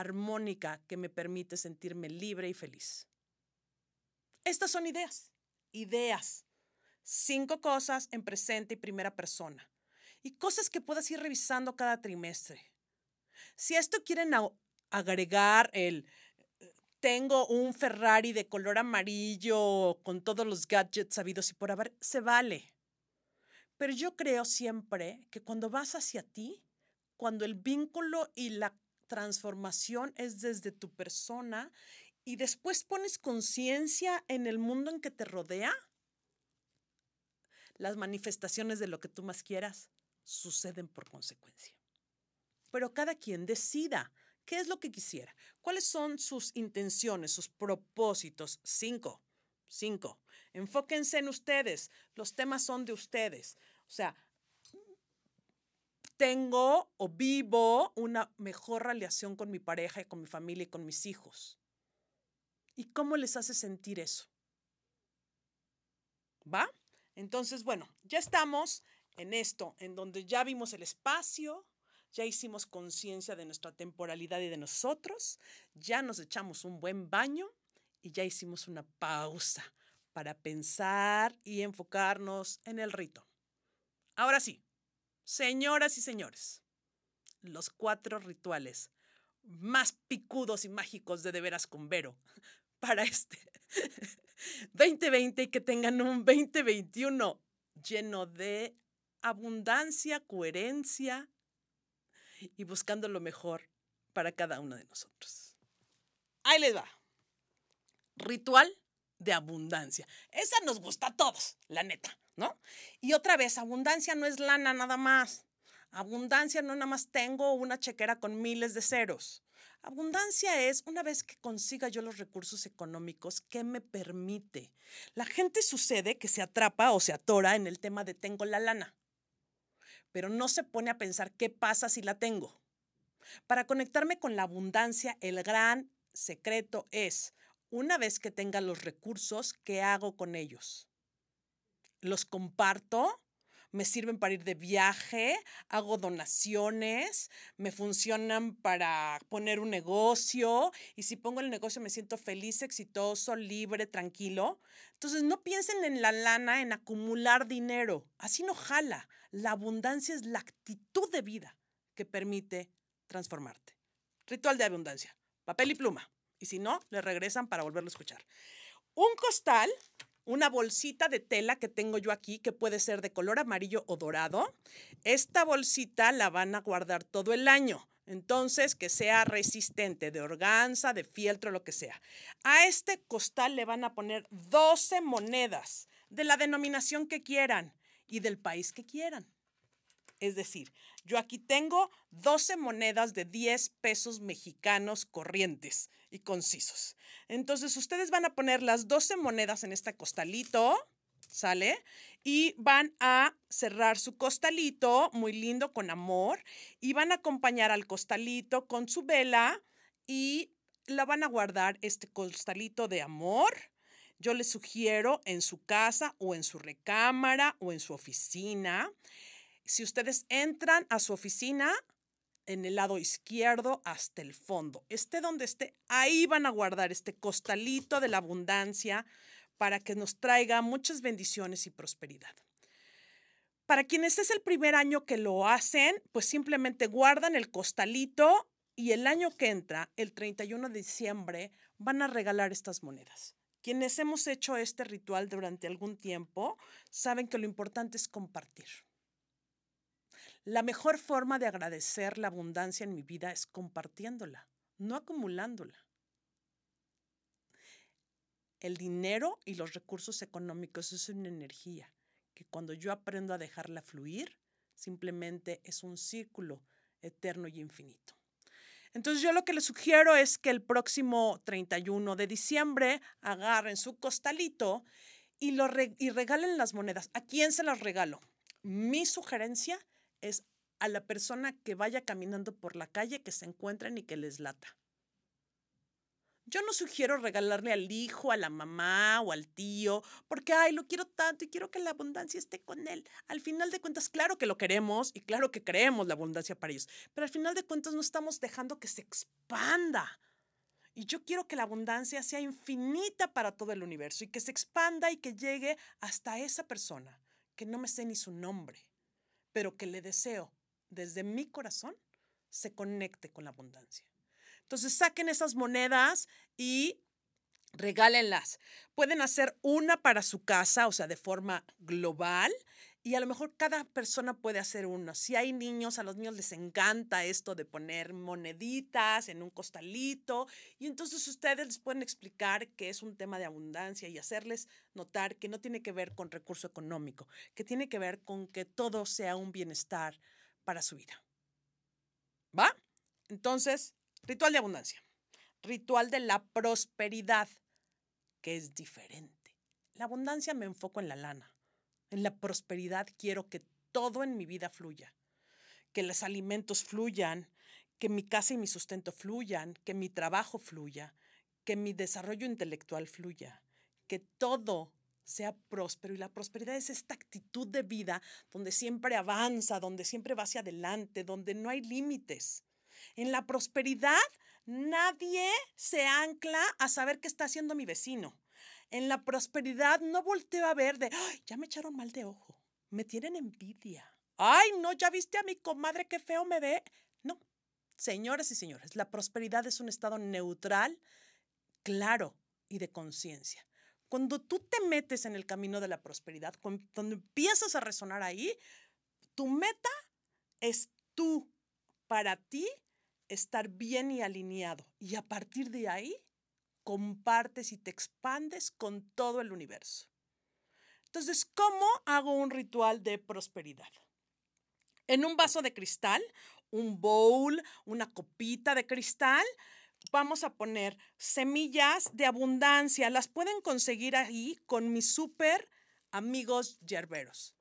armónica, que me permite sentirme libre y feliz. Estas son ideas, ideas. Cinco cosas en presente y primera persona y cosas que puedas ir revisando cada trimestre. Si a esto quieren agregar el tengo un Ferrari de color amarillo con todos los gadgets sabidos y por haber, se vale. Pero yo creo siempre que cuando vas hacia ti, cuando el vínculo y la transformación es desde tu persona y después pones conciencia en el mundo en que te rodea, las manifestaciones de lo que tú más quieras suceden por consecuencia. Pero cada quien decida qué es lo que quisiera, cuáles son sus intenciones, sus propósitos. Cinco, cinco. Enfóquense en ustedes, los temas son de ustedes. O sea, tengo o vivo una mejor relación con mi pareja y con mi familia y con mis hijos. ¿Y cómo les hace sentir eso? ¿Va? Entonces, bueno, ya estamos en esto, en donde ya vimos el espacio, ya hicimos conciencia de nuestra temporalidad y de nosotros, ya nos echamos un buen baño y ya hicimos una pausa para pensar y enfocarnos en el rito. Ahora sí, señoras y señores, los cuatro rituales más picudos y mágicos de De Veras con Vero para este 2020 y que tengan un 2021 lleno de abundancia, coherencia y buscando lo mejor para cada uno de nosotros. Ahí les va. Ritual de abundancia. Esa nos gusta a todos, la neta, Y otra vez, abundancia no es lana nada más. Abundancia no nada más tengo una chequera con miles de ceros. Abundancia es una vez que consiga yo los recursos económicos que me permite. La gente sucede que se atrapa o se atora en el tema de tengo la lana pero no se pone a pensar qué pasa si la tengo. Para conectarme con la abundancia, el gran secreto es, una vez que tenga los recursos, ¿qué hago con ellos? ¿Los comparto? me sirven para ir de viaje, hago donaciones, me funcionan para poner un negocio y si pongo el negocio me siento feliz, exitoso, libre, tranquilo. Entonces no piensen en la lana, en acumular dinero, así no jala. La abundancia es la actitud de vida que permite transformarte. Ritual de abundancia, papel y pluma. Y si no, le regresan para volverlo a escuchar. Un costal una bolsita de tela que tengo yo aquí, que puede ser de color amarillo o dorado. Esta bolsita la van a guardar todo el año. Entonces, que sea resistente, de organza, de fieltro, lo que sea. A este costal le van a poner 12 monedas de la denominación que quieran y del país que quieran. Es decir, yo aquí tengo 12 monedas de 10 pesos mexicanos corrientes y concisos. Entonces, ustedes van a poner las 12 monedas en este costalito, ¿sale? Y van a cerrar su costalito, muy lindo, con amor, y van a acompañar al costalito con su vela y la van a guardar este costalito de amor. Yo les sugiero en su casa o en su recámara o en su oficina si ustedes entran a su oficina, en el lado izquierdo hasta el fondo, esté donde esté, ahí van a guardar este costalito de la abundancia para que nos traiga muchas bendiciones y prosperidad. Para quienes es el primer año que lo hacen, pues simplemente guardan el costalito y el año que entra, el 31 de diciembre, van a regalar estas monedas. quienes hemos hecho este ritual durante algún tiempo saben que lo importante es compartir. La mejor forma de agradecer la abundancia en mi vida es compartiéndola, no acumulándola. El dinero y los recursos económicos es una energía que cuando yo aprendo a dejarla fluir, simplemente es un círculo eterno y infinito. Entonces yo lo que les sugiero es que el próximo 31 de diciembre agarren su costalito y, lo y regalen las monedas. ¿A quién se las regalo? Mi sugerencia es a la persona que vaya caminando por la calle, que se encuentren y que les lata. Yo no sugiero regalarle al hijo, a la mamá o al tío, porque, ay, lo quiero tanto y quiero que la abundancia esté con él. Al final de cuentas, claro que lo queremos y claro que creemos la abundancia para ellos, pero al final de cuentas no estamos dejando que se expanda. Y yo quiero que la abundancia sea infinita para todo el universo y que se expanda y que llegue hasta esa persona, que no me sé ni su nombre, pero que le deseo desde mi corazón se conecte con la abundancia. Entonces saquen esas monedas y regálenlas. Pueden hacer una para su casa, o sea, de forma global, y a lo mejor cada persona puede hacer uno. Si hay niños, a los niños les encanta esto de poner moneditas en un costalito, y entonces ustedes les pueden explicar que es un tema de abundancia y hacerles notar que no tiene que ver con recurso económico, que tiene que ver con que todo sea un bienestar para su vida. ¿Va? Entonces, Ritual de abundancia. Ritual de la prosperidad, que es diferente. La abundancia me enfoco en la lana. En la prosperidad quiero que todo en mi vida fluya. Que los alimentos fluyan, que mi casa y mi sustento fluyan, que mi trabajo fluya, que mi desarrollo intelectual fluya, que todo sea próspero. Y la prosperidad es esta actitud de vida donde siempre avanza, donde siempre va hacia adelante, donde no hay límites. En la prosperidad, nadie se ancla a saber qué está haciendo mi vecino. En la prosperidad no volteo a ver de, Ay, ya me echaron mal de ojo, me tienen envidia. Ay, no, ya viste a mi comadre qué feo me ve. No, señores y señores, la prosperidad es un estado neutral, claro y de conciencia. Cuando tú te metes en el camino de la prosperidad, cuando empiezas a resonar ahí, tu meta es tú, para ti, estar bien y alineado. Y a partir de ahí, compartes y te expandes con todo el universo. Entonces, ¿cómo hago un ritual de prosperidad? En un vaso de cristal, un bowl, una copita de cristal, vamos a poner semillas de abundancia. Las pueden conseguir ahí con mis súper amigos yerberos.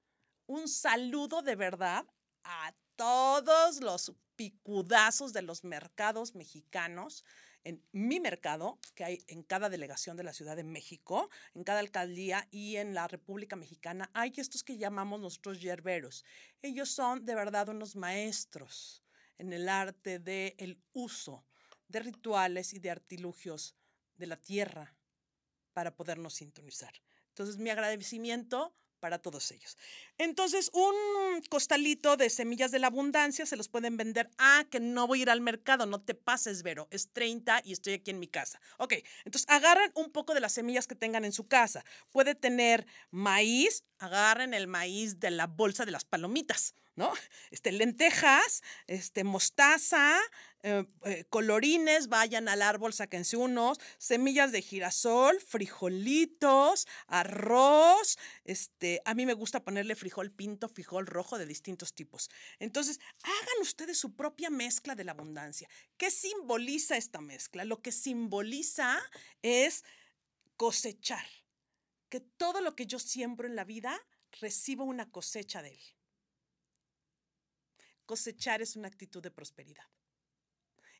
Un saludo de verdad a todos los picudazos de los mercados mexicanos, en mi mercado, que hay en cada delegación de la Ciudad de México, en cada alcaldía y en la República Mexicana, hay estos que llamamos nuestros yerberos. Ellos son de verdad unos maestros en el arte del el uso de rituales y de artilugios de la tierra para podernos sintonizar. Entonces, mi agradecimiento para todos ellos. Entonces, un costalito de semillas de la abundancia se los pueden vender. Ah, que no voy a ir al mercado, no te pases, Vero. Es 30 y estoy aquí en mi casa. Ok, entonces agarren un poco de las semillas que tengan en su casa. Puede tener maíz, agarren el maíz de la bolsa de las palomitas. ¿No? Este, lentejas, este, mostaza, eh, eh, colorines, vayan al árbol, sáquense unos, semillas de girasol, frijolitos, arroz, este, a mí me gusta ponerle frijol pinto, frijol rojo de distintos tipos. Entonces, hagan ustedes su propia mezcla de la abundancia. ¿Qué simboliza esta mezcla? Lo que simboliza es cosechar, que todo lo que yo siembro en la vida recibo una cosecha de él. Cosechar es una actitud de prosperidad.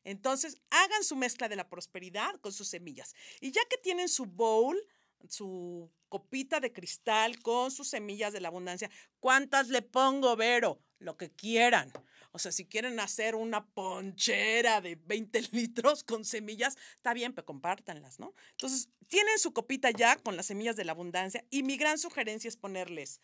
Entonces, hagan su mezcla de la prosperidad con sus semillas. Y ya que tienen su bowl, su copita de cristal con sus semillas de la abundancia, ¿cuántas le pongo, Vero? Lo que quieran. O sea, si quieren hacer una ponchera de 20 litros con semillas, está bien, pero compártanlas, ¿no? Entonces, tienen su copita ya con las semillas de la abundancia y mi gran sugerencia es ponerles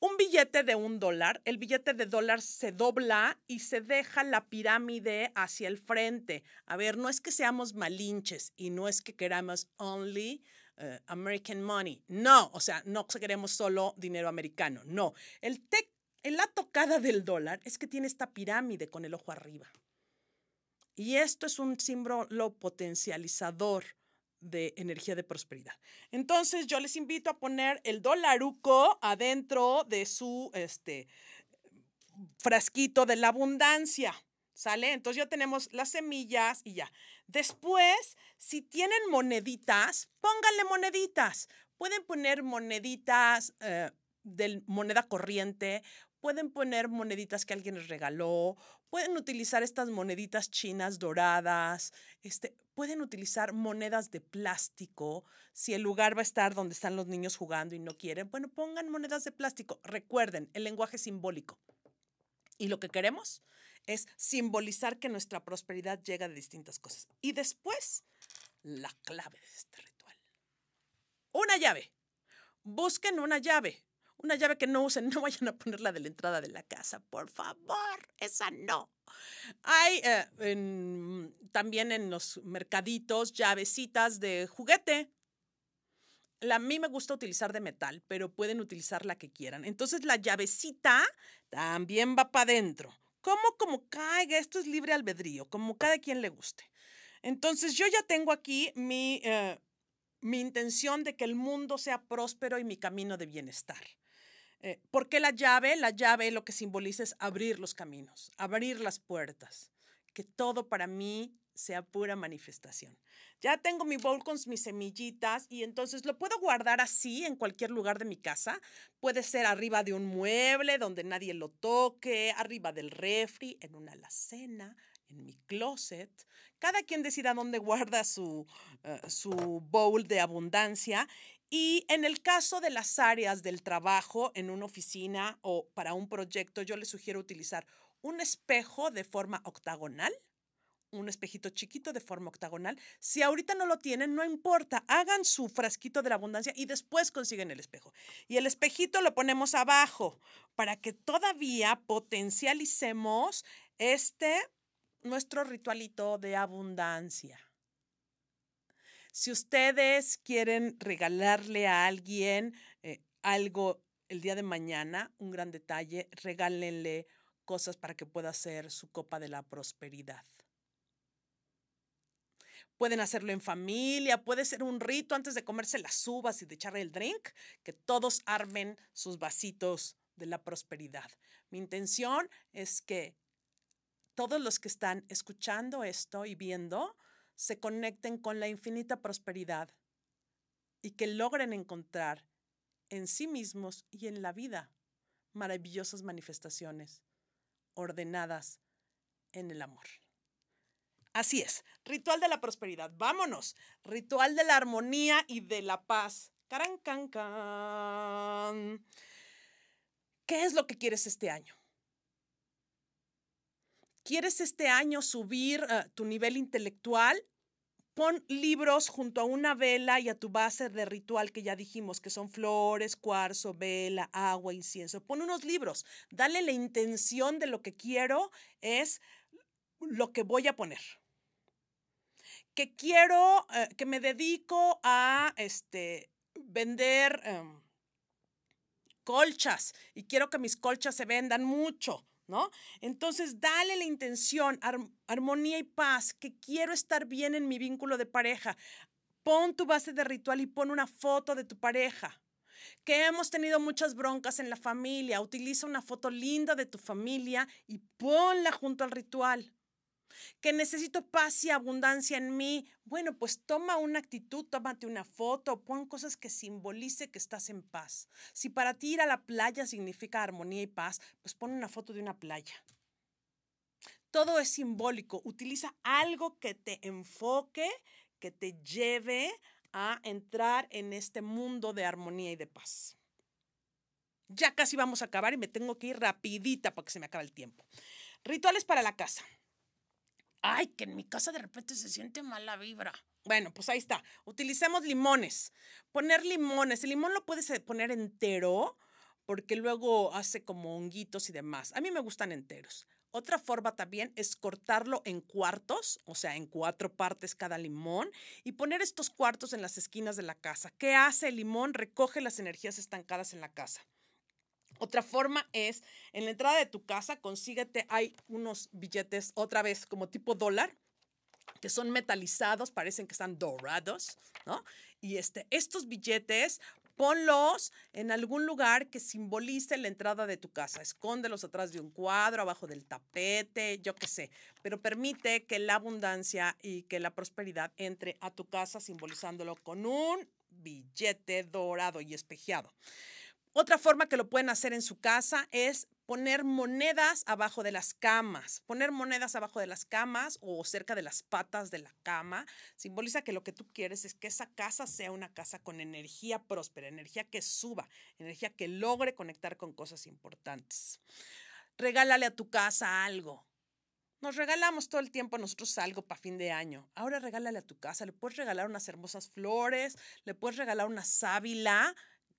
un billete de un dólar, el billete de dólar se dobla y se deja la pirámide hacia el frente. A ver, no es que seamos malinches y no es que queramos only eh, American Money. No, o sea, no queremos solo dinero americano. No. El la tocada del dólar es que tiene esta pirámide con el ojo arriba. Y esto es un símbolo potencializador de energía de prosperidad. Entonces yo les invito a poner el dolaruco adentro de su este, frasquito de la abundancia. ¿Sale? Entonces ya tenemos las semillas y ya. Después, si tienen moneditas, pónganle moneditas. Pueden poner moneditas eh, de moneda corriente, pueden poner moneditas que alguien les regaló, pueden utilizar estas moneditas chinas doradas, este, pueden utilizar monedas de plástico. Si el lugar va a estar donde están los niños jugando y no quieren, bueno, pongan monedas de plástico. Recuerden, el lenguaje simbólico. Y lo que queremos es simbolizar que nuestra prosperidad llega de distintas cosas. Y después, la clave de este ritual. Una llave. Busquen una llave. Una llave que no usen, no vayan a ponerla de la entrada de la casa, por favor, esa no. Hay eh, también en los mercaditos llavecitas de juguete. A mí me gusta utilizar de metal, pero pueden utilizar la que quieran. Entonces la llavecita también va para adentro. Como como caiga, esto es libre albedrío, como cada quien le guste. Entonces yo ya tengo aquí mi, eh, mi intención de que el mundo sea próspero y mi camino de bienestar. Eh, ¿Por qué la llave? La llave lo que simboliza es abrir los caminos, abrir las puertas, que todo para mí sea pura manifestación. Ya tengo mi bowl con mis semillitas y entonces lo puedo guardar así en cualquier lugar de mi casa. Puede ser arriba de un mueble donde nadie lo toque, arriba del refri, en una alacena, en mi closet. Cada quien decida dónde guarda su, eh, su bowl de abundancia. Y en el caso de las áreas del trabajo en una oficina o para un proyecto, yo les sugiero utilizar un espejo de forma octagonal un espejito chiquito de forma octagonal. Si ahorita no lo tienen, no importa, hagan su frasquito de la abundancia y después consiguen el espejo. Y el espejito lo ponemos abajo para que todavía potencialicemos este, nuestro ritualito de abundancia. Si ustedes quieren regalarle a alguien eh, algo el día de mañana, un gran detalle, regálenle cosas para que pueda hacer su copa de la prosperidad. Pueden hacerlo en familia, puede ser un rito antes de comerse las uvas y de echarle el drink, que todos armen sus vasitos de la prosperidad. Mi intención es que todos los que están escuchando esto y viendo se conecten con la infinita prosperidad y que logren encontrar en sí mismos y en la vida maravillosas manifestaciones ordenadas en el amor. Así es, ritual de la prosperidad. Vámonos. Ritual de la armonía y de la paz. Caran. ¿Qué es lo que quieres este año? ¿Quieres este año subir uh, tu nivel intelectual? Pon libros junto a una vela y a tu base de ritual que ya dijimos, que son flores, cuarzo, vela, agua, incienso. Pon unos libros. Dale la intención de lo que quiero es lo que voy a poner que quiero, eh, que me dedico a este, vender em, colchas y quiero que mis colchas se vendan mucho, ¿no? Entonces, dale la intención, armonía y paz, que quiero estar bien en mi vínculo de pareja. Pon tu base de ritual y pon una foto de tu pareja que hemos tenido muchas broncas en la familia. Utiliza una foto linda de tu familia y ponla junto al ritual que necesito paz y abundancia en mí. Bueno, pues toma una actitud, tómate una foto, pon cosas que simbolice que estás en paz. Si para ti ir a la playa significa armonía y paz, pues pon una foto de una playa. Todo es simbólico. Utiliza algo que te enfoque, que te lleve a entrar en este mundo de armonía y de paz. Ya casi vamos a acabar y me tengo que ir rapidita porque se me acaba el tiempo. Rituales para la casa ay, que en mi casa de repente se siente mala vibra. Bueno, pues ahí está. Utilicemos limones. Poner limones. El limón lo puedes eh, poner entero porque luego hace como honguitos y demás. A mí me gustan enteros. Otra forma también es cortarlo en cuartos, o sea, en cuatro partes cada limón, y poner estos cuartos en las esquinas de la casa. ¿Qué hace el limón? Recoge las energías estancadas en la casa. Otra forma es, en la entrada de tu casa, consíguete, hay unos billetes, otra vez, como tipo dólar, que son metalizados, parecen que están dorados, ¿no? Y este, estos billetes, ponlos en algún lugar que simbolice la entrada de tu casa. Escóndelos atrás de un cuadro, abajo del tapete, yo qué sé. Pero permite que la abundancia y que la prosperidad entre a tu casa simbolizándolo con un billete dorado y espejeado. Otra forma que lo pueden hacer en su casa es poner monedas abajo de las camas. Poner monedas abajo de las camas o cerca de las patas de la cama simboliza que lo que tú quieres es que esa casa sea una casa con energía próspera, energía que suba, energía que logre conectar con cosas importantes. Regálale a tu casa algo. Nos regalamos todo el tiempo nosotros algo para fin de año. Ahora regálale a tu casa. Le puedes regalar unas hermosas flores, le puedes regalar una sábila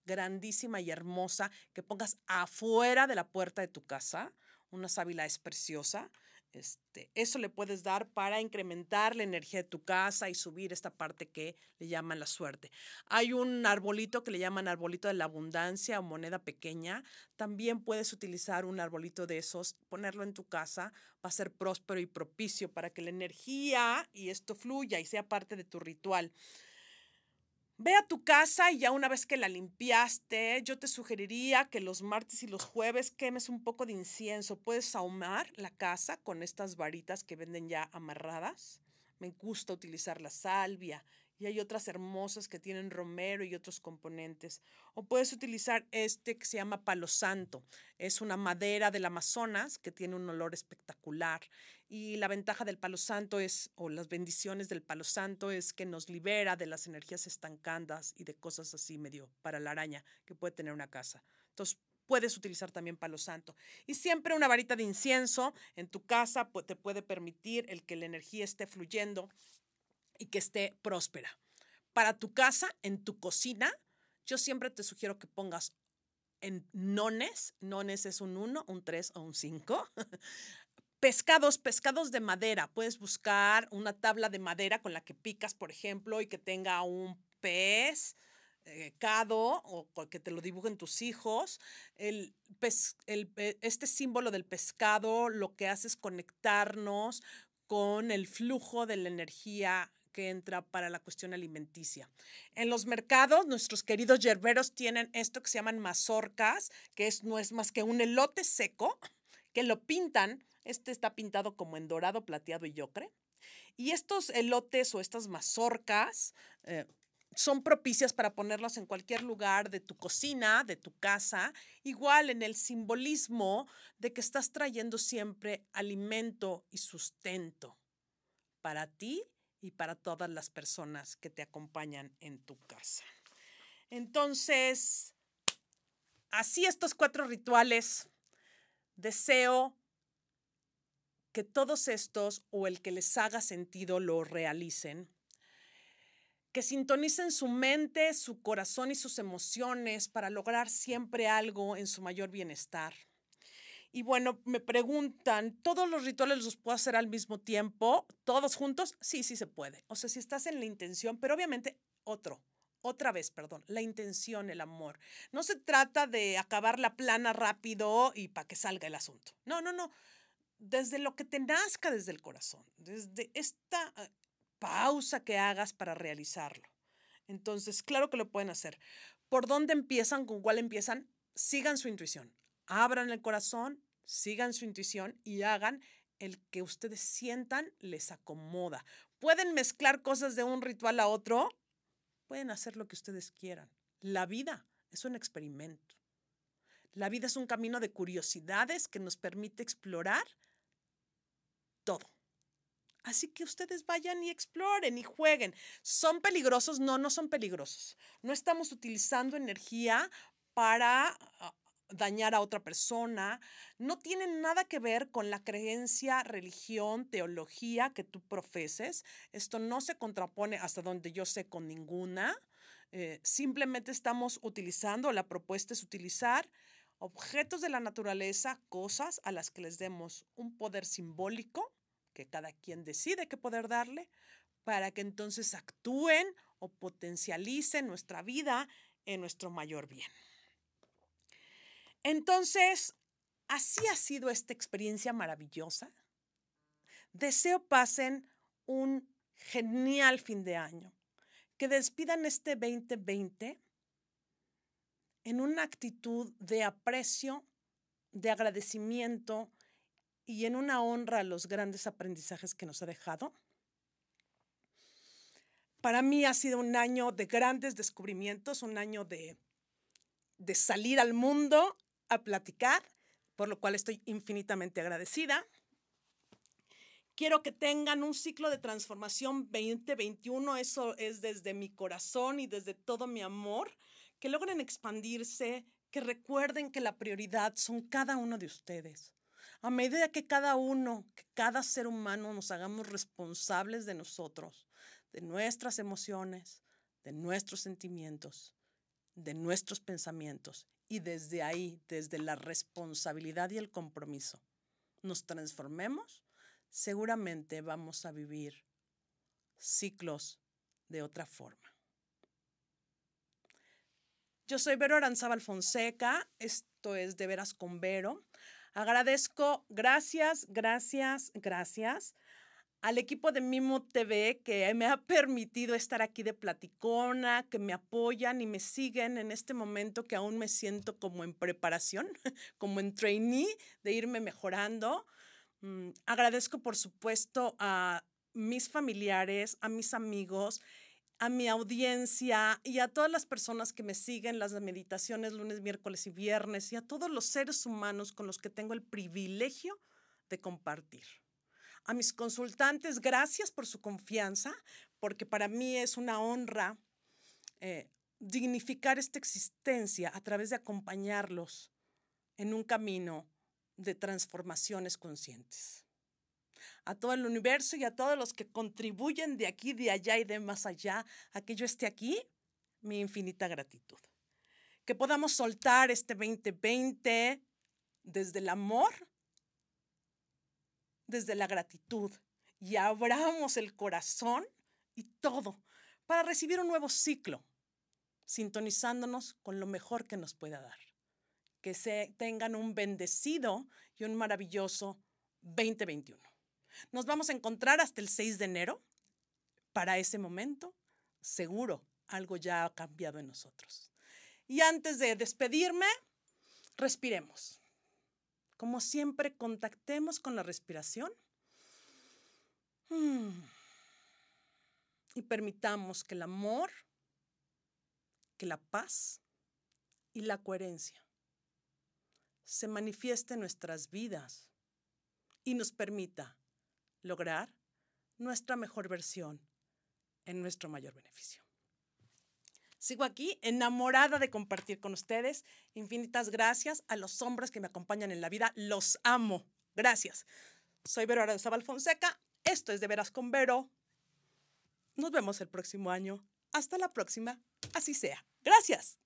grandísima y hermosa que pongas afuera de la puerta de tu casa. Una sábila es preciosa. Este, eso le puedes dar para incrementar la energía de tu casa y subir esta parte que le llaman la suerte. Hay un arbolito que le llaman arbolito de la abundancia o moneda pequeña. También puedes utilizar un arbolito de esos, ponerlo en tu casa, va a ser próspero y propicio para que la energía y esto fluya y sea parte de tu ritual. Ve a tu casa y ya una vez que la limpiaste, yo te sugeriría que los martes y los jueves quemes un poco de incienso. Puedes ahumar la casa con estas varitas que venden ya amarradas. Me gusta utilizar la salvia y hay otras hermosas que tienen romero y otros componentes. O puedes utilizar este que se llama palo santo. Es una madera del Amazonas que tiene un olor espectacular. Y la ventaja del palo santo es, o las bendiciones del palo santo es que nos libera de las energías estancadas y de cosas así medio para la araña que puede tener una casa. Entonces, puedes utilizar también palo santo. Y siempre una varita de incienso en tu casa te puede permitir el que la energía esté fluyendo y que esté próspera. Para tu casa, en tu cocina, yo siempre te sugiero que pongas en nones, nones es un 1, un 3 o un 5. pescados, pescados de madera. Puedes buscar una tabla de madera con la que picas, por ejemplo, y que tenga un pez, eh, o que te lo dibujen tus hijos. El, el, este símbolo del pescado lo que hace es conectarnos con el flujo de la energía que entra para la cuestión alimenticia. En los mercados, nuestros queridos yerberos tienen esto que se llaman mazorcas, que es, no es más que un elote seco, que lo pintan, este está pintado como en dorado, plateado y ocre. Y estos elotes o estas mazorcas eh, son propicias para ponerlas en cualquier lugar de tu cocina, de tu casa, igual en el simbolismo de que estás trayendo siempre alimento y sustento para ti y para todas las personas que te acompañan en tu casa. Entonces, así estos cuatro rituales, deseo que todos estos o el que les haga sentido lo realicen, que sintonicen su mente, su corazón y sus emociones para lograr siempre algo en su mayor bienestar y bueno, me preguntan, ¿todos los rituales los puedo hacer al mismo tiempo? ¿Todos juntos? Sí, sí se puede. O sea, si estás en la intención, pero obviamente otro, otra vez, perdón, la intención, el amor. No se trata de acabar la plana rápido y para que salga el asunto. No, no, no. Desde lo que te nazca desde el corazón, desde esta eh, pausa que hagas para realizarlo. Entonces, claro que lo pueden hacer. ¿Por dónde empiezan? ¿Con cuál empiezan? Sigan su intuición abran el corazón, sigan su intuición y hagan el que ustedes sientan les acomoda. Pueden mezclar cosas de un ritual a otro, pueden hacer lo que ustedes quieran. La vida es un experimento. La vida es un camino de curiosidades que nos permite explorar todo. Así que ustedes vayan y exploren y jueguen. ¿Son peligrosos? No, no son peligrosos. No estamos utilizando energía para ah, dañar a otra persona, no tiene nada que ver con la creencia, religión, teología que tú profeses. Esto no se contrapone hasta donde yo sé con ninguna. Eh, simplemente estamos utilizando, la propuesta es utilizar objetos de la naturaleza, cosas a las que les demos un poder simbólico, que cada quien decide qué poder darle, para que entonces actúen o potencialicen nuestra vida en nuestro mayor bien. Entonces, así ha sido esta experiencia maravillosa. Deseo pasen un genial fin de año, que despidan este 2020 en una actitud de aprecio, de agradecimiento y en una honra a los grandes aprendizajes que nos ha dejado. Para mí ha sido un año de grandes descubrimientos, un año de, de salir al mundo a platicar, por lo cual estoy infinitamente agradecida. Quiero que tengan un ciclo de transformación 2021, eso es desde mi corazón y desde todo mi amor, que logren expandirse, que recuerden que la prioridad son cada uno de ustedes. A medida que cada uno, que cada ser humano nos hagamos responsables de nosotros, de nuestras emociones, de nuestros sentimientos, de nuestros pensamientos y desde ahí, desde la responsabilidad y el compromiso, nos transformemos, seguramente vamos a vivir ciclos de otra forma. Yo soy Vero Aranzábal Fonseca, esto es De Veras con Vero. Agradezco, gracias, gracias, gracias al equipo de Mimo TV que me ha permitido estar aquí de platicona, que me apoyan y me siguen en este momento que aún me siento como en preparación, como en trainee de irme mejorando. Mm, agradezco, por supuesto, a mis familiares, a mis amigos a mi audiencia y a todas las personas que me siguen las meditaciones lunes, miércoles y viernes y a todos los seres humanos con los que tengo el privilegio de compartir. A mis consultantes, gracias por su confianza, porque para mí es una honra eh, dignificar esta existencia a través de acompañarlos en un camino de transformaciones conscientes a todo el universo y a todos los que contribuyen de aquí, de allá y de más allá a que yo esté aquí, mi infinita gratitud. Que podamos soltar este 2020 desde el amor, desde la gratitud y abramos el corazón y todo para recibir un nuevo ciclo, sintonizándonos con lo mejor que nos pueda dar. Que se tengan un bendecido y un maravilloso 2021. Nos vamos a encontrar hasta el 6 de enero. Para ese momento, seguro, algo ya ha cambiado en nosotros. Y antes de despedirme, respiremos. Como siempre, contactemos con la respiración. Hmm. Y permitamos que el amor, que la paz y la coherencia se manifieste en nuestras vidas y nos permita lograr nuestra mejor versión en nuestro mayor beneficio. Sigo aquí enamorada de compartir con ustedes. Infinitas gracias a los hombres que me acompañan en la vida. Los amo. Gracias. Soy Vero Aranzabal Fonseca. Esto es De Veras con Vero. Nos vemos el próximo año. Hasta la próxima. Así sea. Gracias.